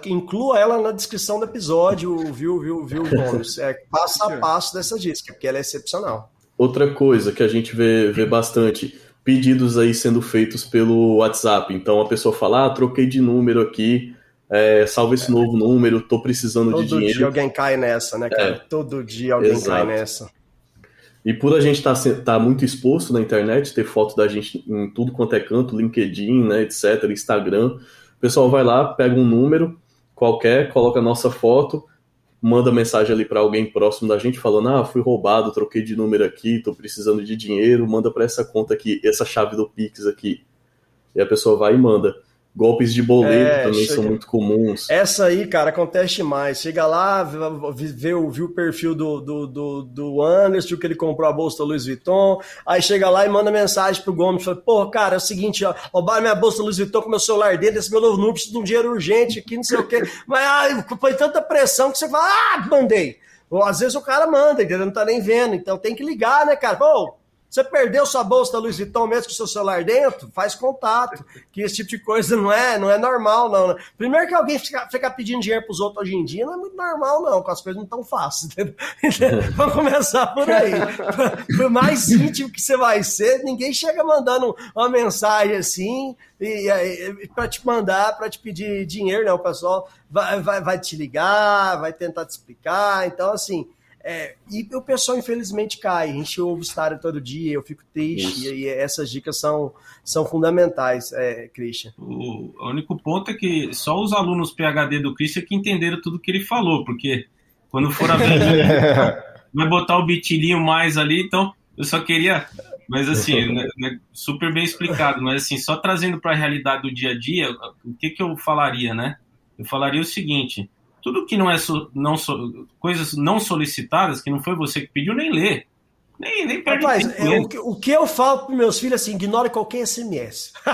que inclua ela na descrição do episódio, viu, viu, viu, Gomes? É passo a passo dessa dica, porque ela é excepcional. Outra coisa que a gente vê, vê bastante, pedidos aí sendo feitos pelo WhatsApp. Então a pessoa fala, ah, troquei de número aqui, é, salva esse novo número, tô precisando de Todo dinheiro. dia alguém cai nessa, né, cara? É. Todo dia alguém Exato. cai nessa. E por a gente estar tá, muito exposto na internet, ter foto da gente em tudo quanto é canto, LinkedIn, né, etc., Instagram, o pessoal vai lá, pega um número qualquer, coloca a nossa foto, manda mensagem ali para alguém próximo da gente falando: "Ah, fui roubado, troquei de número aqui, tô precisando de dinheiro, manda para essa conta aqui, essa chave do Pix aqui". E a pessoa vai e manda. Golpes de boleto É, também chega- são muito comuns. Essa aí, cara, acontece demais. Chega lá, vê, vê, o- vê o perfil do, do, do, do Anderson, que ele comprou a bolsa da Louis Vuitton. Aí chega lá e manda mensagem pro Gomes. Fala, pô, cara, é o seguinte, ó, roubaram minha bolsa da Louis Vuitton com meu celular dentro, esse meu novo número, preciso de um dinheiro urgente aqui, não sei o quê. Mas ai, foi tanta pressão que você fala, ah, mandei. Ou às vezes o cara manda, entendeu? Não tá nem vendo. Então tem que ligar, né, cara? Pô, você perdeu sua bolsa da Louis Vuitton mesmo com seu celular dentro? Faz contato. Que esse tipo de coisa não é, não é normal, não. né? Primeiro que alguém fica, fica pedindo dinheiro pros outros hoje em dia não é muito normal, não, com as coisas não tão fáceis. entendeu? Vamos começar por aí. Por mais íntimo que você vai ser, ninguém chega mandando uma mensagem assim para te mandar, para te pedir dinheiro, não. O pessoal vai, vai, vai te ligar, vai tentar te explicar. Então, assim. É, e o pessoal, infelizmente, cai. A gente ouve história todo dia, eu fico triste, Isso. e, essas dicas são, são fundamentais, é, Christian. O o único ponto é que só os alunos PHD do Christian que entenderam tudo que ele falou, porque quando for a ver, vai botar o bitilinho mais ali, então eu só queria, mas assim, né, né, super bem explicado, mas assim, só trazendo para a realidade do dia a dia, o que, que eu falaria, né? Eu falaria o seguinte: tudo que não é so- não so- coisas não solicitadas, que não foi você que pediu, nem lê. Nem, nem perde Rapaz, tempo é, o, que- o que eu falo para meus filhos assim, ignore qualquer SMS. É.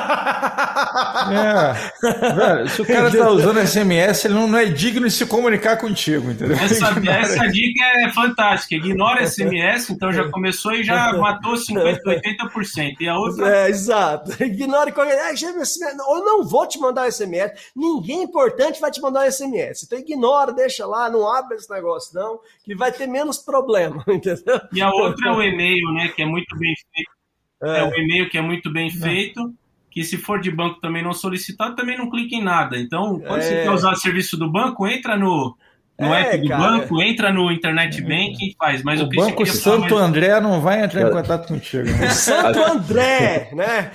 Velho, se o cara tá usando SMS, ele não, não é digno de se comunicar contigo, entendeu? Essa, essa dica é fantástica. Ignora SMS, então já começou e já matou 50%, 80%. E a outra. É, exato. Ignore qualquer. É, SMS, Eu não vou te mandar SMS. Ninguém importante vai te mandar um SMS. Então ignora, deixa lá, não abre esse negócio, não, que vai ter menos problema, entendeu? E a outra é o e-mail, né? Que é muito bem feito. É, o e-mail que é muito bem feito. Que se for de banco também não solicitado, também não clica em nada. Então, quando você É. quer usar serviço do banco, entra no, no É, app do cara. banco, entra no internet banking e faz. Mas o, O que você Banco Santo mais- André não vai entrar em contato contigo. né? Santo André, né?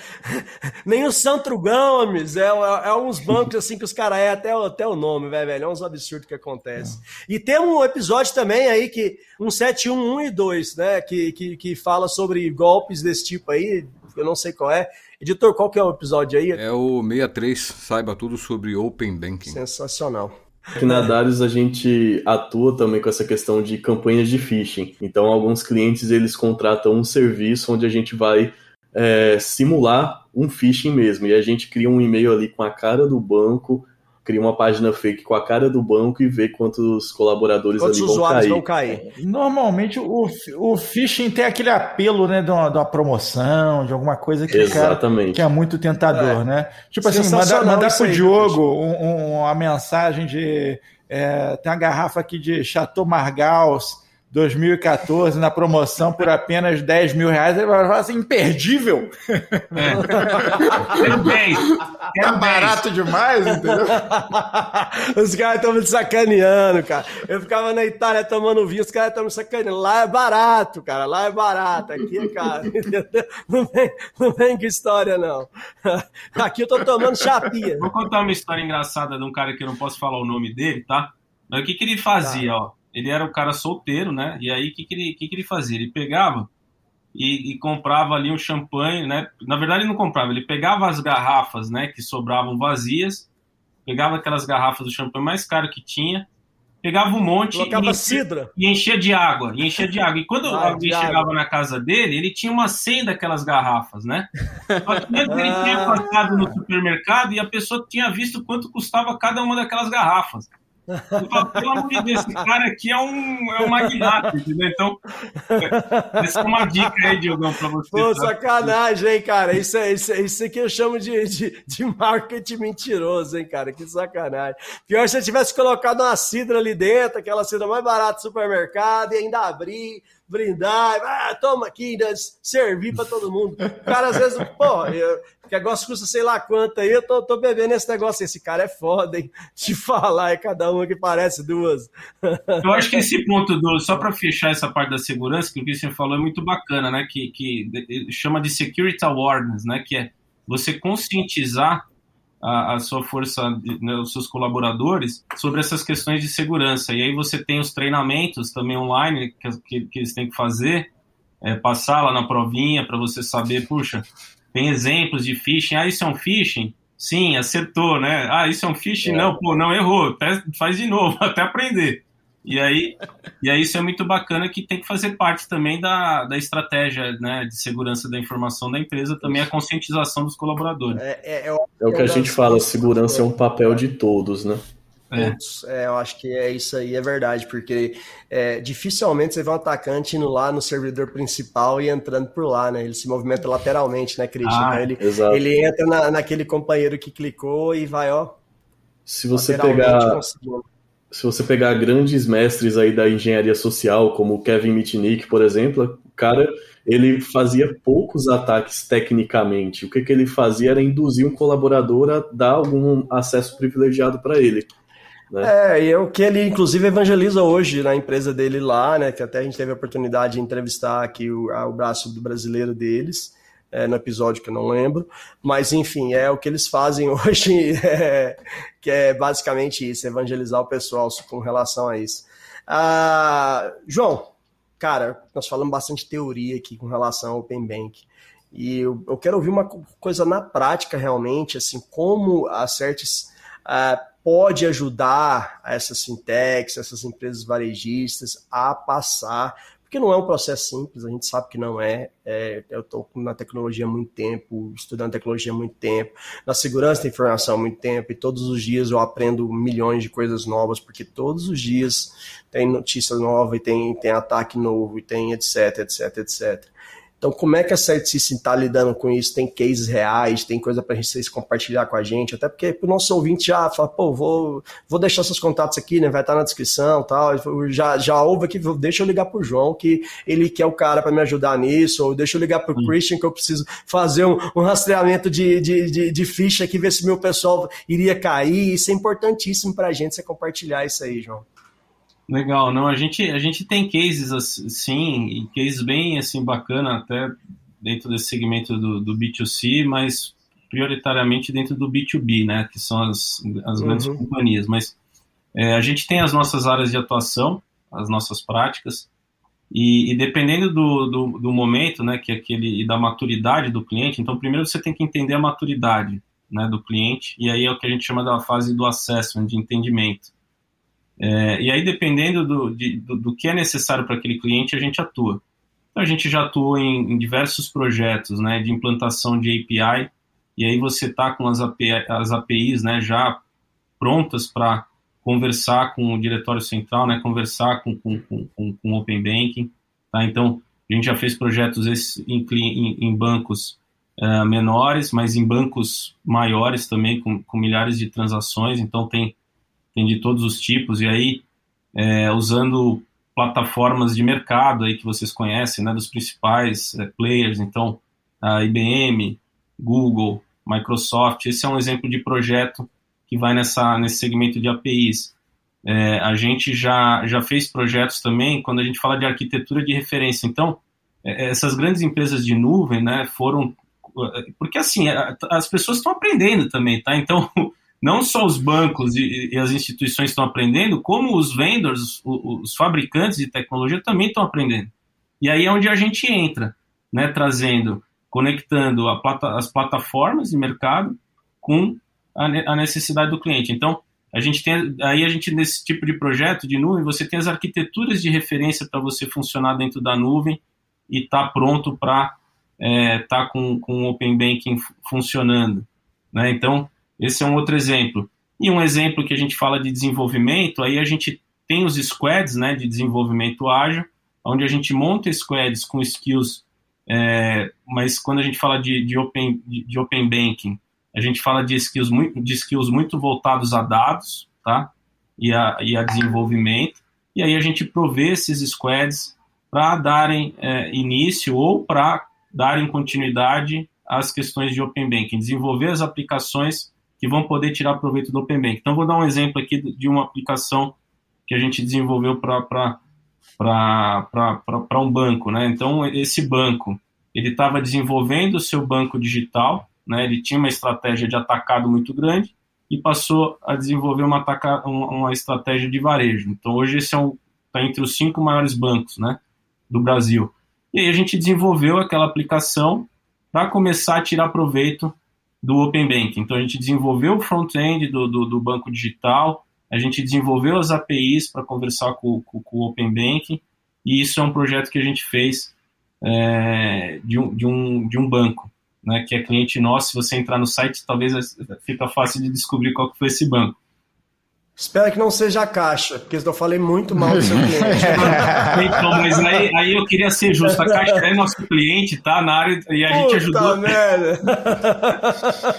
Nem o Santo Gomes, é, é, é uns bancos assim que os caras é até, o- até o nome, velho, velho, é uns absurdos que acontece. E tem um episódio também aí que um 711 e 2, né, que, que, que fala sobre golpes desse tipo aí, eu não sei qual é. Editor, qual que é o episódio aí? É o 63, saiba tudo sobre Open Banking. Sensacional. Aqui na Darius a gente atua também com essa questão de campanhas de phishing. Então, alguns clientes eles contratam um serviço onde a gente vai é, simular um phishing mesmo. E a gente cria um e-mail ali com a cara do banco, cria uma página fake com a cara do banco e vê quantos colaboradores Quantos ali vão usuários cair. vão cair? Normalmente o, o phishing tem aquele apelo, né, de uma, de uma promoção, de alguma coisa que, cara, Exatamente. que é muito tentador, É. né? Tipo assim, mandar, isso pro aí, Diogo um- um- uma mensagem de. é, tem uma garrafa aqui de Chateau Margaux 2014 na promoção por apenas 10 mil reais. Ele vai falar assim: imperdível, É. Quero 10. tá Quero 10. barato demais, entendeu? os caras estão me sacaneando, cara. Eu ficava na Itália tomando vinho, os caras estão me sacaneando. Lá é barato, cara. Lá é barato. Aqui é caro. entendeu? Não vem, não vem com história, não. Aqui eu tô tomando chapinha. Vou contar uma história engraçada de um cara que eu não posso falar o nome dele, tá? Mas o que, que ele fazia, ó? Ele era um cara solteiro, né? E aí, o que, que, ele, que, que ele fazia? Ele pegava e, e comprava ali um champanhe, né? Na verdade, ele não comprava, ele pegava as garrafas, né? Que sobravam vazias, pegava aquelas garrafas do champanhe mais caro que tinha, pegava um monte Colocava e enchia, cidra. e enchia de água, e enchia de água. E quando Ah, alguém de água. chegava na casa dele, ele tinha uma senha daquelas garrafas, né? Só que mesmo ele tinha passado no supermercado e a pessoa tinha visto quanto custava cada uma daquelas garrafas. Eu falo, pelo amor de Deus, esse cara aqui é um, é um magnata, entendeu? Então, essa é uma dica aí, Diogão, pra você. Pô, sacanagem, hein, cara? Isso, é, isso, é- isso aqui eu chamo de, de, de marketing mentiroso, hein, cara? Que sacanagem. Pior se eu tivesse colocado uma cidra ali dentro, aquela cidra mais barata do supermercado, e ainda abrir, brindar, ah, toma aqui, né, servir pra todo mundo. O cara, às vezes, pô, eu, que negócio custa sei lá quanto aí, eu tô, tô bebendo esse negócio. Esse cara é foda, hein? De falar, é cada uma que parece duas. Eu acho que esse ponto do. Só para fechar essa parte da segurança, que o Christian falou é muito bacana, né? Que, que chama de security awareness, né? Que é você conscientizar a, a sua força, né, os seus colaboradores sobre essas questões de segurança. E aí você tem os treinamentos também online que, que, que eles têm que fazer, é, passar lá na provinha para você saber, puxa, tem exemplos de phishing. Ah, isso é um phishing? Sim, acertou, né? Ah, isso é um phishing? É. Não, pô, não errou. Até- Faz de novo, até aprender. E aí, e aí isso é muito bacana que tem que fazer parte também da, da estratégia né, de segurança da informação da empresa, também a conscientização dos colaboradores. É, é, é, É o que a gente fala, segurança é um papel de todos, né? É. Putz, é, eu acho que é isso aí, é verdade, porque é, dificilmente você vê um atacante indo lá no servidor principal e entrando por lá, né? Ele se movimenta lateralmente, né, Christian? Ah, Então ele, Exato. ele entra na, naquele companheiro que clicou e vai, ó, Se você pegar conseguindo. se você pegar grandes mestres aí da engenharia social, como o Kevin Mitnick, por exemplo, o cara, ele fazia poucos ataques tecnicamente. O que, que ele fazia era induzir um colaborador a dar algum acesso privilegiado para ele. É, e é o que ele, inclusive, evangeliza hoje na empresa dele lá, né? Que até a gente teve a oportunidade de entrevistar aqui o, a- o braço do brasileiro deles, é, no episódio que eu não lembro. Mas, enfim, é o que eles fazem hoje, é, que é basicamente isso, evangelizar o pessoal com relação a isso. Ah, João, cara, nós falamos bastante teoria aqui com relação ao Open Bank. E eu, eu quero ouvir uma co- coisa na prática, realmente, assim, como a Certis ah, pode ajudar essas fintechs, essas empresas varejistas a passar, porque não é um processo simples, a gente sabe que não é. É, eu estou na tecnologia há muito tempo, estudando tecnologia há muito tempo, na segurança da informação há muito tempo, e todos os dias eu aprendo milhões de coisas novas, porque todos os dias tem notícia nova, e tem, tem ataque novo, e tem etc, etc, etc. Então, como é que a Certice está lidando com isso? Tem cases reais, tem coisa para vocês compartilhar com a gente, até porque o nosso ouvinte já fala, pô, vou, vou deixar seus contatos aqui, né? Vai estar na descrição tal. Já, já ouve aqui, deixa eu ligar pro João, que ele que é o cara para me ajudar nisso, ou deixa eu ligar pro Christian, que eu preciso fazer um, um rastreamento de, de, de, de ficha aqui, ver se meu pessoal iria cair. Isso é importantíssimo para a gente, você compartilhar isso aí, João. Legal, não, a gente, a gente tem cases assim, e cases bem assim bacana até dentro desse segmento do, do B2C, mas prioritariamente dentro do B2B, né, que são as, as grandes Uhum. companhias, mas é, a gente tem as nossas áreas de atuação, as nossas práticas, e, e dependendo do, do, do momento, né, que é aquele, e da maturidade do cliente, então primeiro você tem que entender a maturidade, né, do cliente, e aí é o que a gente chama da fase do assessment, de entendimento. É, e aí, dependendo do, de, do, do, que é necessário para aquele cliente, a gente atua. Então, a gente já atuou em, em diversos projetos né, de implantação de API, e aí você está com as, API, as APIs né, já prontas para conversar com o diretório central, né, conversar com, com, com, com Open Banking. Tá? Então, a gente já fez projetos em, em, em bancos uh, menores, mas em bancos maiores também, com, com, milhares de transações, então tem, tem de todos os tipos, e aí é, usando plataformas de mercado aí que vocês conhecem, né, dos principais é, players, então a IBM, Google, Microsoft, esse é um exemplo de projeto que vai nessa, nesse segmento de APIs. É, a gente já, já fez projetos também quando a gente fala de arquitetura de referência. Então, é, essas grandes empresas de nuvem, né, foram porque assim as pessoas estão aprendendo também, tá? Então não só os bancos e, e as instituições estão aprendendo, como os vendors, os, os, fabricantes de tecnologia também estão aprendendo. E aí é onde a gente entra, né? Trazendo, conectando plata, as plataformas de mercado com a, a necessidade do cliente. Então a gente tem aí a gente nesse tipo de projeto de nuvem você tem as arquiteturas de referência para você funcionar dentro da nuvem e tá pronto para é, tá com, com o Open Banking funcionando. Né? Então, esse é um outro exemplo. E um exemplo que a gente fala de desenvolvimento, aí a gente tem os squads né, de desenvolvimento ágil, onde a gente monta squads com skills, é, mas quando a gente fala de, de, open, de, Open Banking, a gente fala de skills muito, de skills muito voltados a dados, tá? E a, e a desenvolvimento. E aí a gente provê esses squads para darem é, início ou para darem continuidade às questões de Open Banking, desenvolver as aplicações que vão poder tirar proveito do Open Banking. Então, vou dar um exemplo aqui de uma aplicação que a gente desenvolveu para um banco. Né? Então, esse banco ele estava desenvolvendo o seu banco digital, né? ele tinha uma estratégia de atacado muito grande e passou a desenvolver uma, ataca, uma estratégia de varejo. Então, hoje esse é um, está entre os cinco maiores bancos né, do Brasil. E aí a gente desenvolveu aquela aplicação para começar a tirar proveito do Open Banking. Então a gente desenvolveu o front-end do, do, do, banco digital, a gente desenvolveu as APIs para conversar com, com, com, o Open Banking, e isso é um projeto que a gente fez é, de, um, de, um, de um banco, né, que é cliente nosso. Se você entrar no site, talvez fica fácil de descobrir qual que foi esse banco. Espero que não seja a Caixa, porque eu falei muito mal do seu cliente. então, mas aí, aí, eu queria ser justo. A Caixa é nosso cliente, tá? Na área e a Puta gente ajudou. Merda.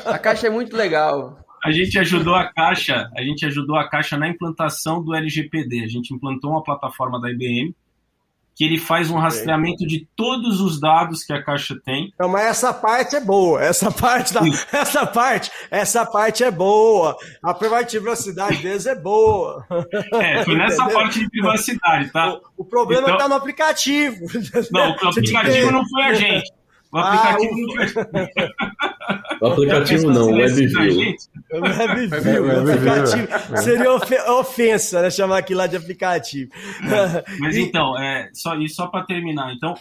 A Caixa é muito legal. A gente ajudou a Caixa, a gente ajudou a Caixa na implantação do LGPD. A gente implantou uma plataforma da IBM que ele faz um rastreamento de todos os dados que a caixa tem. Não, mas essa parte é boa. Essa parte, da, essa parte, essa parte é boa. A privacidade deles é boa. É, foi nessa Entendeu? parte de privacidade, tá? O, o problema então, tá no aplicativo. Não, o aplicativo não foi a gente. O aplicativo ah, não foi. O aplicativo não, o WebView. O WebView, o aplicativo. Seria ofensa, né? Chamar aquilo lá de aplicativo. É, mas então, é, só, e só para terminar, então,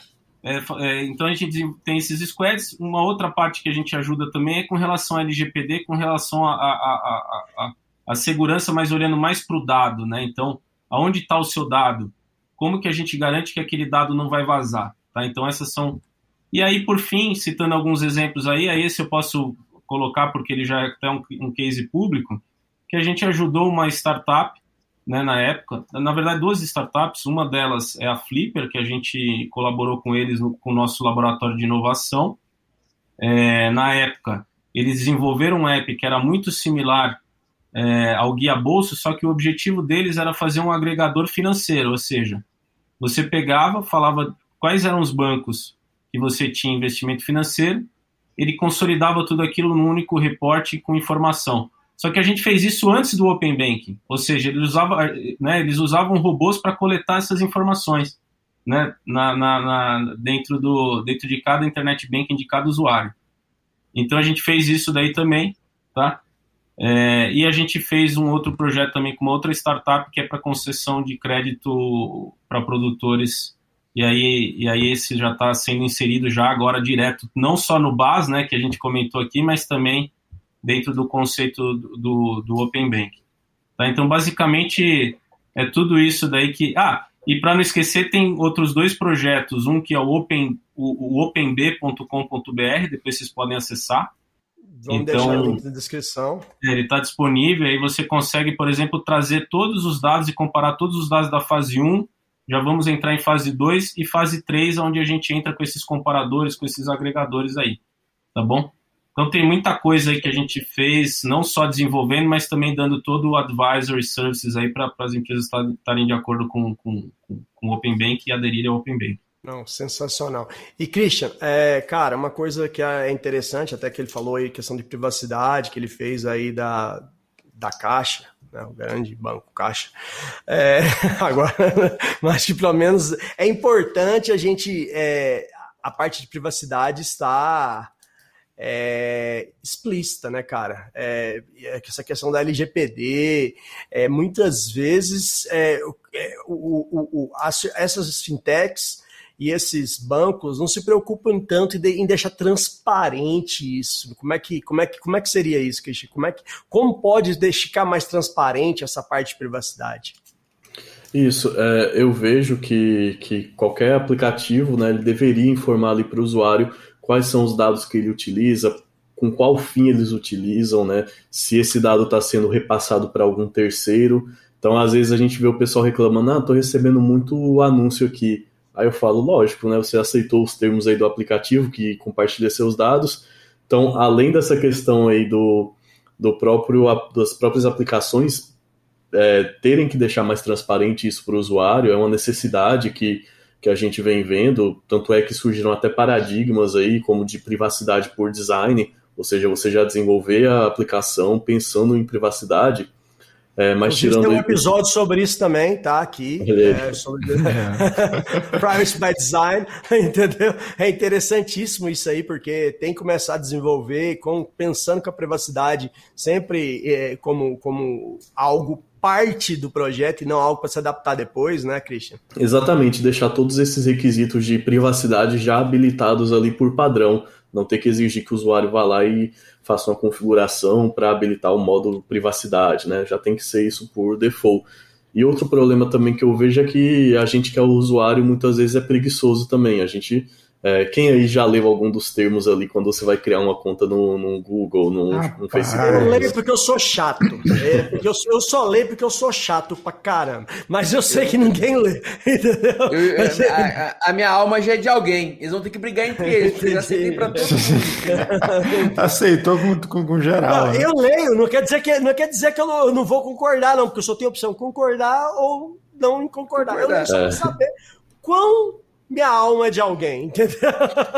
é, é, então a gente tem esses squads. Uma outra parte que a gente ajuda também é com relação ao LGPD, com relação a, a, a, a, a segurança, mas olhando mais para o dado, né? Então, aonde está o seu dado? Como que a gente garante que aquele dado não vai vazar? Tá? Então, essas são e aí, por fim, citando alguns exemplos aí, aí esse eu posso colocar porque ele já é um, um case público, que a gente ajudou uma startup né, na época, na verdade duas startups, uma delas é a Flipper, que a gente colaborou com eles no, com o nosso laboratório de inovação. É, na época, eles desenvolveram um app que era muito similar é, ao Guia Bolso, só que o objetivo deles era fazer um agregador financeiro, ou seja, você pegava, falava quais eram os bancos que você tinha investimento financeiro, ele consolidava tudo aquilo num único reporte com informação. Só que a gente fez isso antes do Open Banking, ou seja, eles usavam, né, eles usavam robôs para coletar essas informações né, na, na, na, dentro, do, dentro de cada internet banking de cada usuário. Então a gente fez isso daí também, tá? É, e a gente fez um outro projeto também com uma outra startup que é para concessão de crédito para produtores e aí, e aí esse já está sendo inserido já agora direto, não só no BAS, né, que a gente comentou aqui, mas também dentro do conceito do, do Open Bank. Tá? Então, basicamente, é tudo isso daí que. Ah, e para não esquecer, tem outros dois projetos. Um que é o, open, o, o openb.com.br, depois vocês podem acessar. Vamos Então- deixar o link na descrição. É, Ele está disponível, aí você consegue, por exemplo, trazer todos os dados e comparar todos os dados da fase 1. Já vamos entrar em fase 2 e fase 3, onde a gente entra com esses comparadores, com esses agregadores aí. Tá bom? Então tem muita coisa aí que a gente fez, não só desenvolvendo, mas também dando todo o advisory services aí para as empresas esta- estarem de acordo com, com, com, com o Open Bank e aderirem ao Open Bank. Não, sensacional. E Christian, é, cara, uma coisa que é interessante, até que ele falou aí, questão de privacidade, que ele fez aí da, da Caixa, né, o grande banco Caixa. É, agora, mas que pelo menos é importante a gente, é, a parte de privacidade está é, explícita, né, cara? É, essa questão da LGPD, é, muitas vezes é, é, o- o- o- as- essas fintechs e esses bancos não se preocupam tanto em, de- em deixar transparente isso. Como é que, como é que, como é que seria isso, Cristian? Como, é que, como pode deixar mais transparente essa parte de privacidade? Isso, é, eu vejo que, que qualquer aplicativo, né, ele deveria informar para o usuário quais são os dados que ele utiliza, com qual fim eles utilizam, né, se esse dado está sendo repassado para algum terceiro. Então, às vezes a gente vê o pessoal reclamando, ah, estou recebendo muito anúncio aqui. Aí eu falo, lógico, né, você aceitou os termos aí do aplicativo que compartilha seus dados. Então, além dessa questão aí do, do próprio, das próprias aplicações é, terem que deixar mais transparente isso para o usuário é uma necessidade que, que a gente vem vendo, tanto é que surgiram até paradigmas aí, como de privacidade por design, ou seja, você já desenvolver a aplicação pensando em privacidade, é, mas tirando tem um episódio sobre isso também, tá? Aqui. É, sobre Privacy by Design, entendeu? É interessantíssimo isso aí, porque tem que começar a desenvolver com, pensando com a privacidade sempre é, como, como algo parte do projeto e não algo para se adaptar depois, né, Christian? Exatamente, deixar todos esses requisitos de privacidade já habilitados ali por padrão, não ter que exigir que o usuário vá lá e faça uma configuração para habilitar o modo privacidade, né? Já tem que ser isso por default. E outro problema também que eu vejo é que a gente que é o usuário muitas vezes é preguiçoso também. A gente, é, quem aí já leu algum dos termos ali quando você vai criar uma conta no, no Google, no, no Rapaz. Eu Facebook? leio porque eu sou chato. É, eu, eu só leio porque eu sou chato pra caramba. Mas eu sei que ninguém lê, entendeu? Eu- eu- a, a- a minha alma já é de alguém. Eles vão ter que brigar entre eles, porque aceitei pra todo mundo. Aceitou com, com, com geral. Não, né? eu leio, não quer dizer que, não quer dizer que eu não, eu não vou concordar, não, porque eu só tenho a opção concordar ou não concordar. Eu leio só pra É. saber quão minha alma é de alguém, entendeu?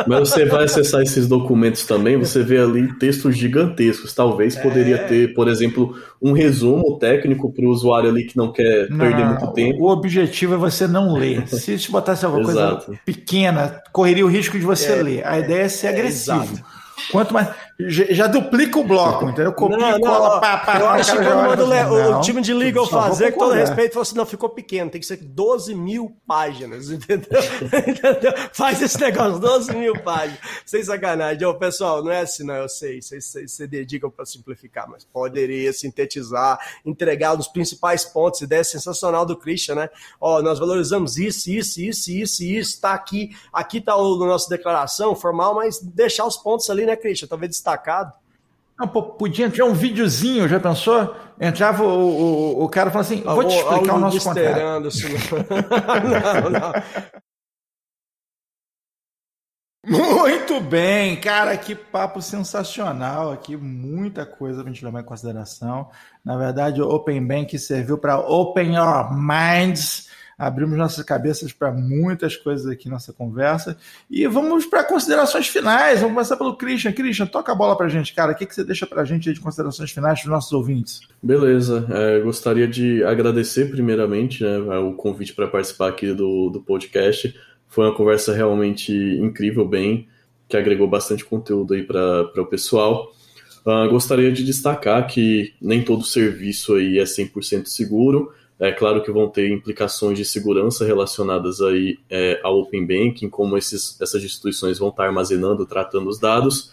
Mas você vai acessar esses documentos também, você vê ali textos gigantescos. Talvez poderia ter, por exemplo, um resumo técnico para o usuário ali que não quer Não, perder muito tempo. O objetivo é você não ler. Se te botasse alguma coisa pequena, correria o risco de você É, ler. A ideia é ser é, agressivo. exato. Quanto mais. Já, duplica o bloco, entendeu? Copia Não, e não, cola, pá, pá, eu acho que o, o time de legal só vou fazer, com todo respeito, falou assim: não, ficou pequeno, tem que ser 12 mil páginas, entendeu? Entendeu? Faz esse negócio, 12 mil páginas. Sem sacanagem. Ô, pessoal, não é assim, não, eu sei, vocês se dedicam para simplificar, mas poderia sintetizar, entregar os principais pontos, ideia sensacional do Christian, né? Ó, nós valorizamos isso, isso, isso, isso, isso, tá aqui, aqui tá o a nossa declaração formal, mas deixar os pontos ali, né, Christian? Talvez destacado. Não, pô, podia entrar um videozinho, já pensou? Entrava o, o, o cara falando assim: vou te explicar o nosso Mr. contrato. Não, não. Muito bem, cara, que papo sensacional aqui, muita coisa para a gente levar em consideração. Na verdade, o Open Bank serviu para open your minds, abrimos nossas cabeças para muitas coisas aqui nessa conversa. E vamos para considerações finais. Vamos começar pelo Christian. Christian, toca a bola para a gente, cara. O que, que você deixa para a gente de considerações finais para os nossos ouvintes? Beleza, é, gostaria de agradecer primeiramente né, o convite para participar aqui do, do podcast. Foi uma conversa realmente incrível, bem, que agregou bastante conteúdo aí para o pessoal. Ah, gostaria de destacar que nem todo serviço aí é 100% seguro. É claro que vão ter implicações de segurança relacionadas aí é, ao Open Banking, como esses, essas instituições vão estar armazenando, tratando os dados,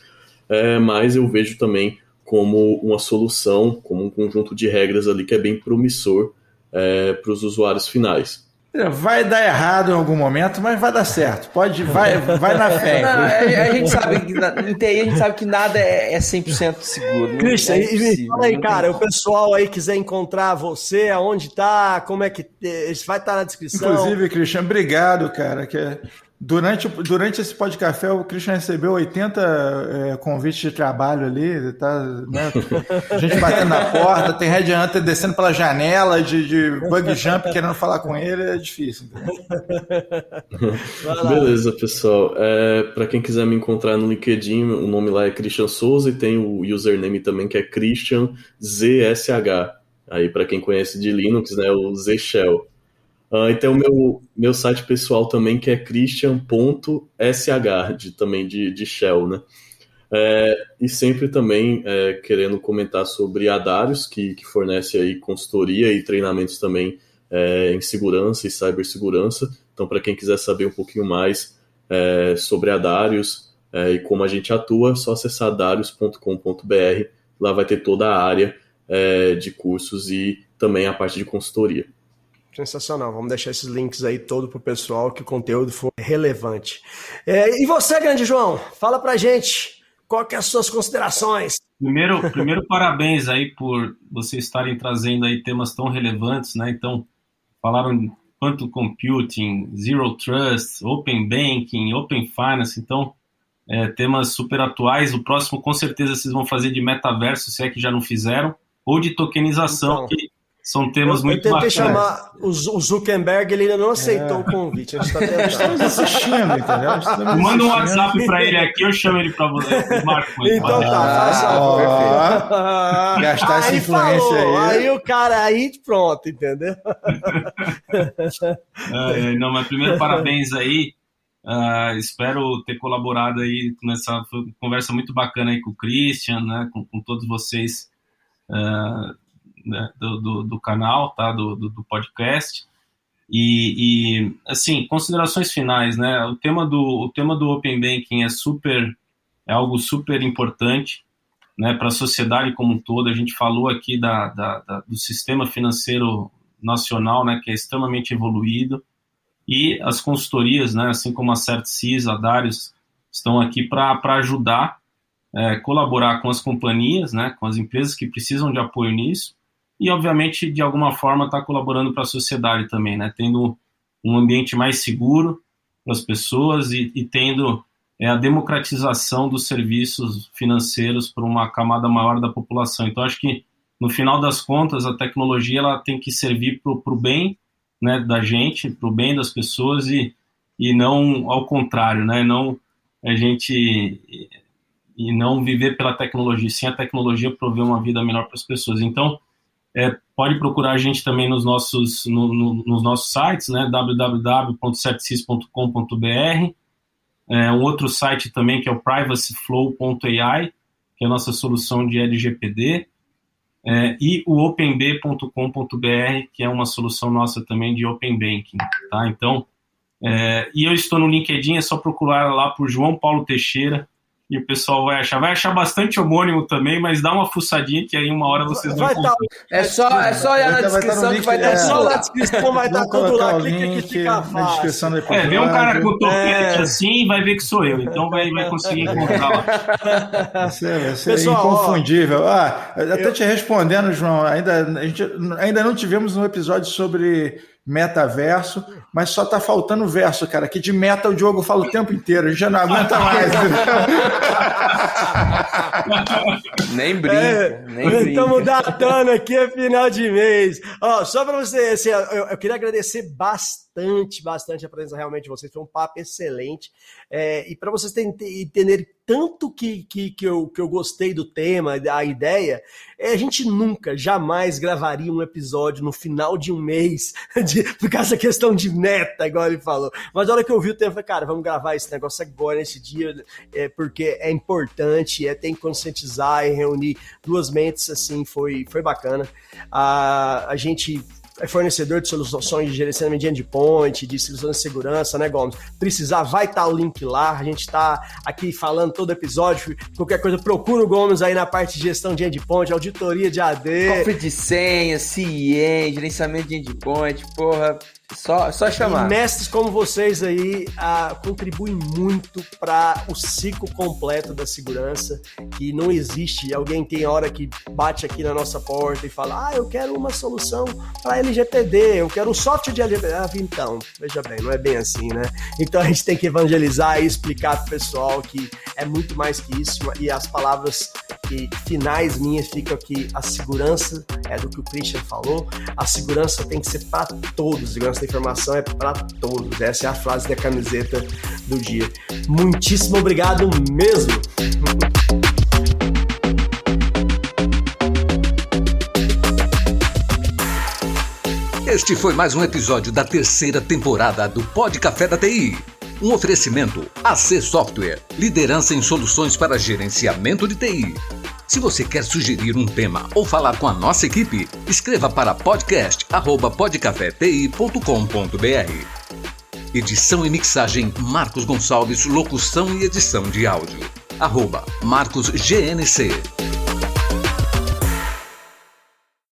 é, mas eu vejo também como uma solução, como um conjunto de regras ali que é bem promissor para os usuários finais. Vai dar errado em algum momento, mas vai dar certo. Pode, vai, vai na fé. Não, a, a gente sabe que na, em TI a gente sabe que nada é, é 100% seguro. Christian, é e me fala aí, cara, o pessoal aí quiser encontrar você, aonde tá, como é que eh, vai estar na descrição. Inclusive, Christian, obrigado, cara, que Durante, durante esse podcast, o Christian recebeu 80 é, convites de trabalho ali, tá, né? A gente batendo na porta, tem Red Hunter descendo pela janela de, de bug jump querendo falar com ele, é difícil. Beleza, pessoal. É, Para quem quiser me encontrar no LinkedIn, o nome lá é Christian Souza e tem o username também que é Christian ZSH. Aí, para quem conhece de Linux, né, o Z Shell. Uh, e tem o meu, meu site pessoal também, que é christian.sh, de, também de, de Shell, né? É, e sempre também é, querendo comentar sobre a Darius, que, que fornece aí consultoria e treinamentos também é, em segurança e cibersegurança. Então, para quem quiser saber um pouquinho mais é, sobre a Darius é, e como a gente atua, é só acessar darius.com.br. Lá vai ter toda a área é, de cursos e também a parte de consultoria. Sensacional. Vamos deixar esses links aí todo pro pessoal que o conteúdo for relevante. É, e você, grande João, fala pra gente qual que é as suas considerações. Primeiro, primeiro parabéns aí por vocês estarem trazendo aí temas tão relevantes, né? Então, falaram quanto computing, zero trust, open banking, open finance, então é, temas super atuais. O próximo, com certeza, vocês vão fazer de metaverso, se é que já não fizeram, ou de tokenização, então, que são temas eu, muito Eu tentei bacanas. chamar o Zuckerberg, ele ainda não aceitou é. o convite. A gente tá Estamos assistindo, entendeu? Estamos Manda um WhatsApp para ele aqui, eu chamo ele para você. Marco, então tá, faz ah, Gastar essa influência falou, aí. Aí o cara, aí pronto, entendeu? É, não, mas primeiro, parabéns aí. Uh, espero ter colaborado aí nessa conversa muito bacana aí com o Christian, né, com, com todos vocês. Uh, né, do, do, do, canal, tá? Do, do, do podcast. E, e, assim, considerações finais, né? O tema do, o tema do Open Banking é super, é algo super importante, né? Para a sociedade como um todo. A gente falou aqui da, da, da, do sistema financeiro nacional, né? Que é extremamente evoluído. E as consultorias, né? Assim como a CertSys, a Darius, estão aqui para ajudar, é, colaborar com as companhias, né? Com as empresas que precisam de apoio nisso e, obviamente, de alguma forma está colaborando para a sociedade também, né? Tendo um ambiente mais seguro para as pessoas e, e tendo é, a democratização dos serviços financeiros para uma camada maior da população. Então, acho que, no final das contas, a tecnologia ela tem que servir para o bem né, da gente, para o bem das pessoas e, e não ao contrário, né? Não a gente e não viver pela tecnologia, sim a tecnologia prover uma vida melhor para as pessoas. Então, é, pode procurar a gente também nos nossos, no, no, nos nossos sites, né, www.certsis.com.br. É, um outro site também que é o privacyflow.ai, que é a nossa solução de LGPD. É, e o openb.com.br, que é uma solução nossa também de Open Banking. Tá? Então, é, e eu estou no LinkedIn, é só procurar lá por João Paulo Teixeira, e o pessoal vai achar. Vai achar bastante homônimo também, mas dá uma fuçadinha que aí uma hora vocês vão. Tá, é só, é só olhar na descrição que vai estar é, só na descrição, vai estar tudo lá. Clica que fica episódio. É, vê um cara com topete é. assim e vai ver que sou eu. Então vai, vai conseguir encontrar lá. Você, você é Pessoal, é inconfundível. Ó, ah, até eu... te respondendo, João, ainda, a gente, ainda não tivemos um episódio sobre metaverso, mas só tá faltando o verso, cara. Que de meta o Diogo fala o tempo inteiro, a gente já não aguenta mais. nem brinca, é, nem brinca. Estamos datando aqui, é final de mês. Ó, só para você, assim, eu, eu, queria agradecer bastante, bastante a presença realmente de vocês. Foi um papo excelente. É, e para vocês entenderem tanto que, que, que, eu, que eu gostei do tema, da ideia, é, a gente nunca, jamais gravaria um episódio no final de um mês de, por causa da questão de meta, igual ele falou. Mas a hora que eu vi o tema, eu falei, cara, vamos gravar esse negócio agora, nesse dia, é, porque é importante, é, tem que conscientizar e reunir duas mentes, assim, foi, foi bacana. A, a gente é fornecedor de soluções de gerenciamento de endpoint, de soluções de segurança, né, Gomes? Precisar, vai estar o link lá. A gente está aqui falando todo episódio. Qualquer coisa, procura o Gomes aí na parte de gestão de endpoint, auditoria de AD. Cofre de senha, CIEM, gerenciamento de endpoint, porra. Só, só chamar. E mestres como vocês aí ah, contribuem muito para o ciclo completo da segurança. Que não existe alguém tem hora que bate aqui na nossa porta e fala: Ah, eu quero uma solução para LGPD, eu quero um software de LGPD. Ah, então, veja bem, não é bem assim, né? Então a gente tem que evangelizar e explicar para o pessoal que é muito mais que isso. E as palavras que, finais minhas ficam que a segurança é do que o Christian falou. A segurança tem que ser para todos. Segurança da informação é para todos. Essa é a frase da camiseta do dia. Muitíssimo obrigado mesmo. Este foi mais um episódio da terceira temporada do Pod Café da TI. Um oferecimento AC Software, liderança em soluções para gerenciamento de TI. Se você quer sugerir um tema ou falar com a nossa equipe, escreva para podcast@podcafeti.com.br. Edição e mixagem Marcos Gonçalves, locução e edição de áudio. Arroba Marcos GNC.